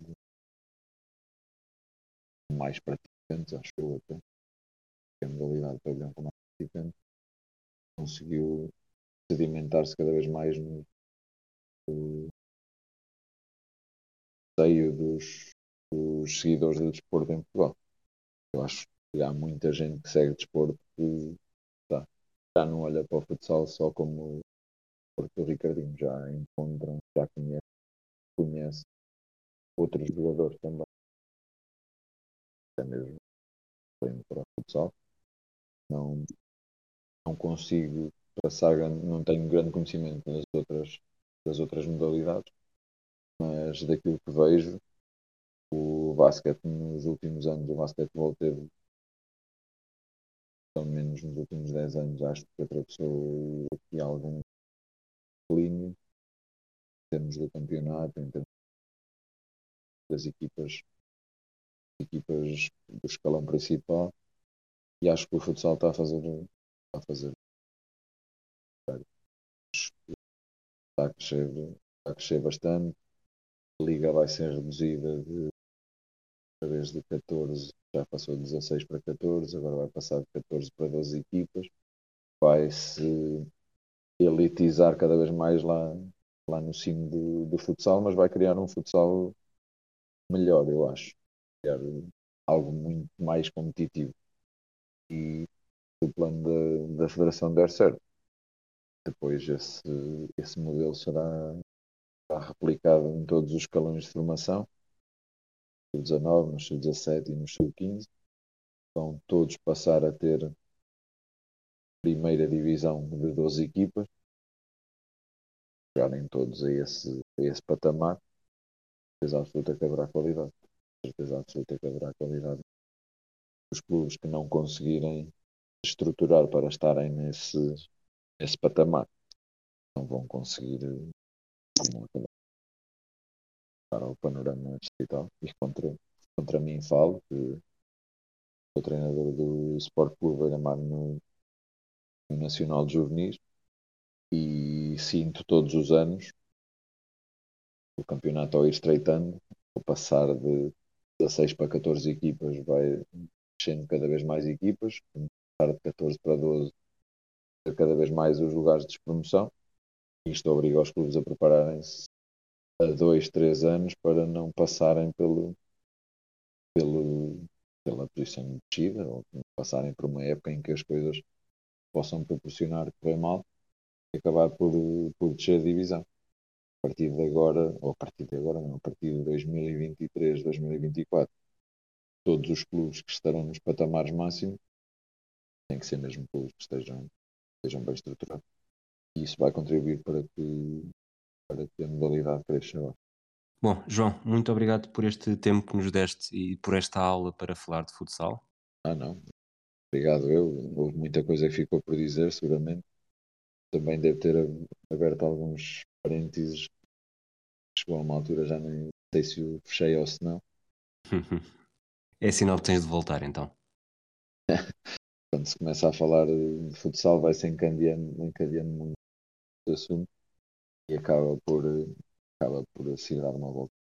mais praticantes, acho eu até. A modalidade de pavilhão com mais praticantes conseguiu sedimentar-se cada vez mais no, no seio dos, dos seguidores do desporto em Portugal. Eu acho que há muita gente que segue desporto que já não olha para o futsal só como o Ricardinho já encontram, já conhece, conhece outros jogadores também. Até mesmo para o futsal. Não, não consigo passar, não tenho grande conhecimento das outras, das outras modalidades, mas daquilo que vejo, o basquete nos últimos anos, o basquetebol teve, pelo menos nos últimos 10 anos, acho que atravessou aqui algum declínio em termos do campeonato, em termos das equipas, equipas do escalão principal e acho que o futsal está a fazer está a fazer está a crescer, está a crescer bastante. A liga vai ser reduzida de vez de 14 já passou de 16 para 14 agora vai passar de 14 para 12 equipas vai se elitizar cada vez mais lá, lá no cimo do, do futsal, mas vai criar um futsal melhor, eu acho. Criar algo muito mais competitivo. E o plano da, da Federação der certo. Depois esse, esse modelo será, será replicado em todos os escalões de formação, no 19, no sub-17 e no sub-15. Vão todos passar a ter primeira divisão de 12 equipas, jogarem todos a esse, a esse patamar, certeza absoluta que haverá qualidade. Certeza absoluta que haverá qualidade. Os clubes que não conseguirem estruturar para estarem nesse, nesse patamar não vão conseguir para o panorama distrital. E contra, contra mim falo que o treinador do Sport Clube Beira-Mar no, no Nacional de Juvenis e sinto todos os anos o campeonato ao ir estreitando, ao passar de 16 para 14 equipas, vai descendo cada vez mais equipas, passar de 14 para 12, cada vez mais os lugares de promoção. Isto obriga os clubes a prepararem-se a dois, três anos para não passarem pelo, pelo, pela posição de descida ou passarem por uma época em que as coisas possam proporcionar correr mal e acabar por, por descer a divisão. A partir de agora, ou a partir de agora não, a partir de 2023, 2024, todos os clubes que estarão nos patamares máximos têm que ser mesmo clubes que estejam, estejam bem estruturados. E isso vai contribuir para que, para modalidade cresça agora. Bom, João, muito obrigado por este tempo que nos deste e por esta aula para falar de futsal. Ah, não, Obrigado eu. Houve muita coisa que ficou por dizer, seguramente. Também deve ter aberto alguns parênteses. Chegou a uma altura, já nem sei se o fechei ou se não. é sinal que tens de voltar, então. Quando se começa a falar de futsal, vai-se encadeando, encadeando muito o assunto e acaba por, acaba por se dar uma volta.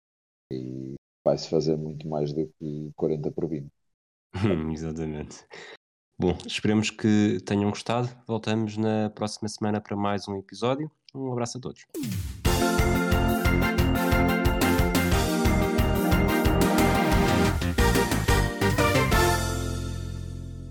E vai-se fazer muito mais do que 40 por 20. Exatamente. Bom, esperemos que tenham gostado. Voltamos na próxima semana para mais um episódio. Um abraço a todos.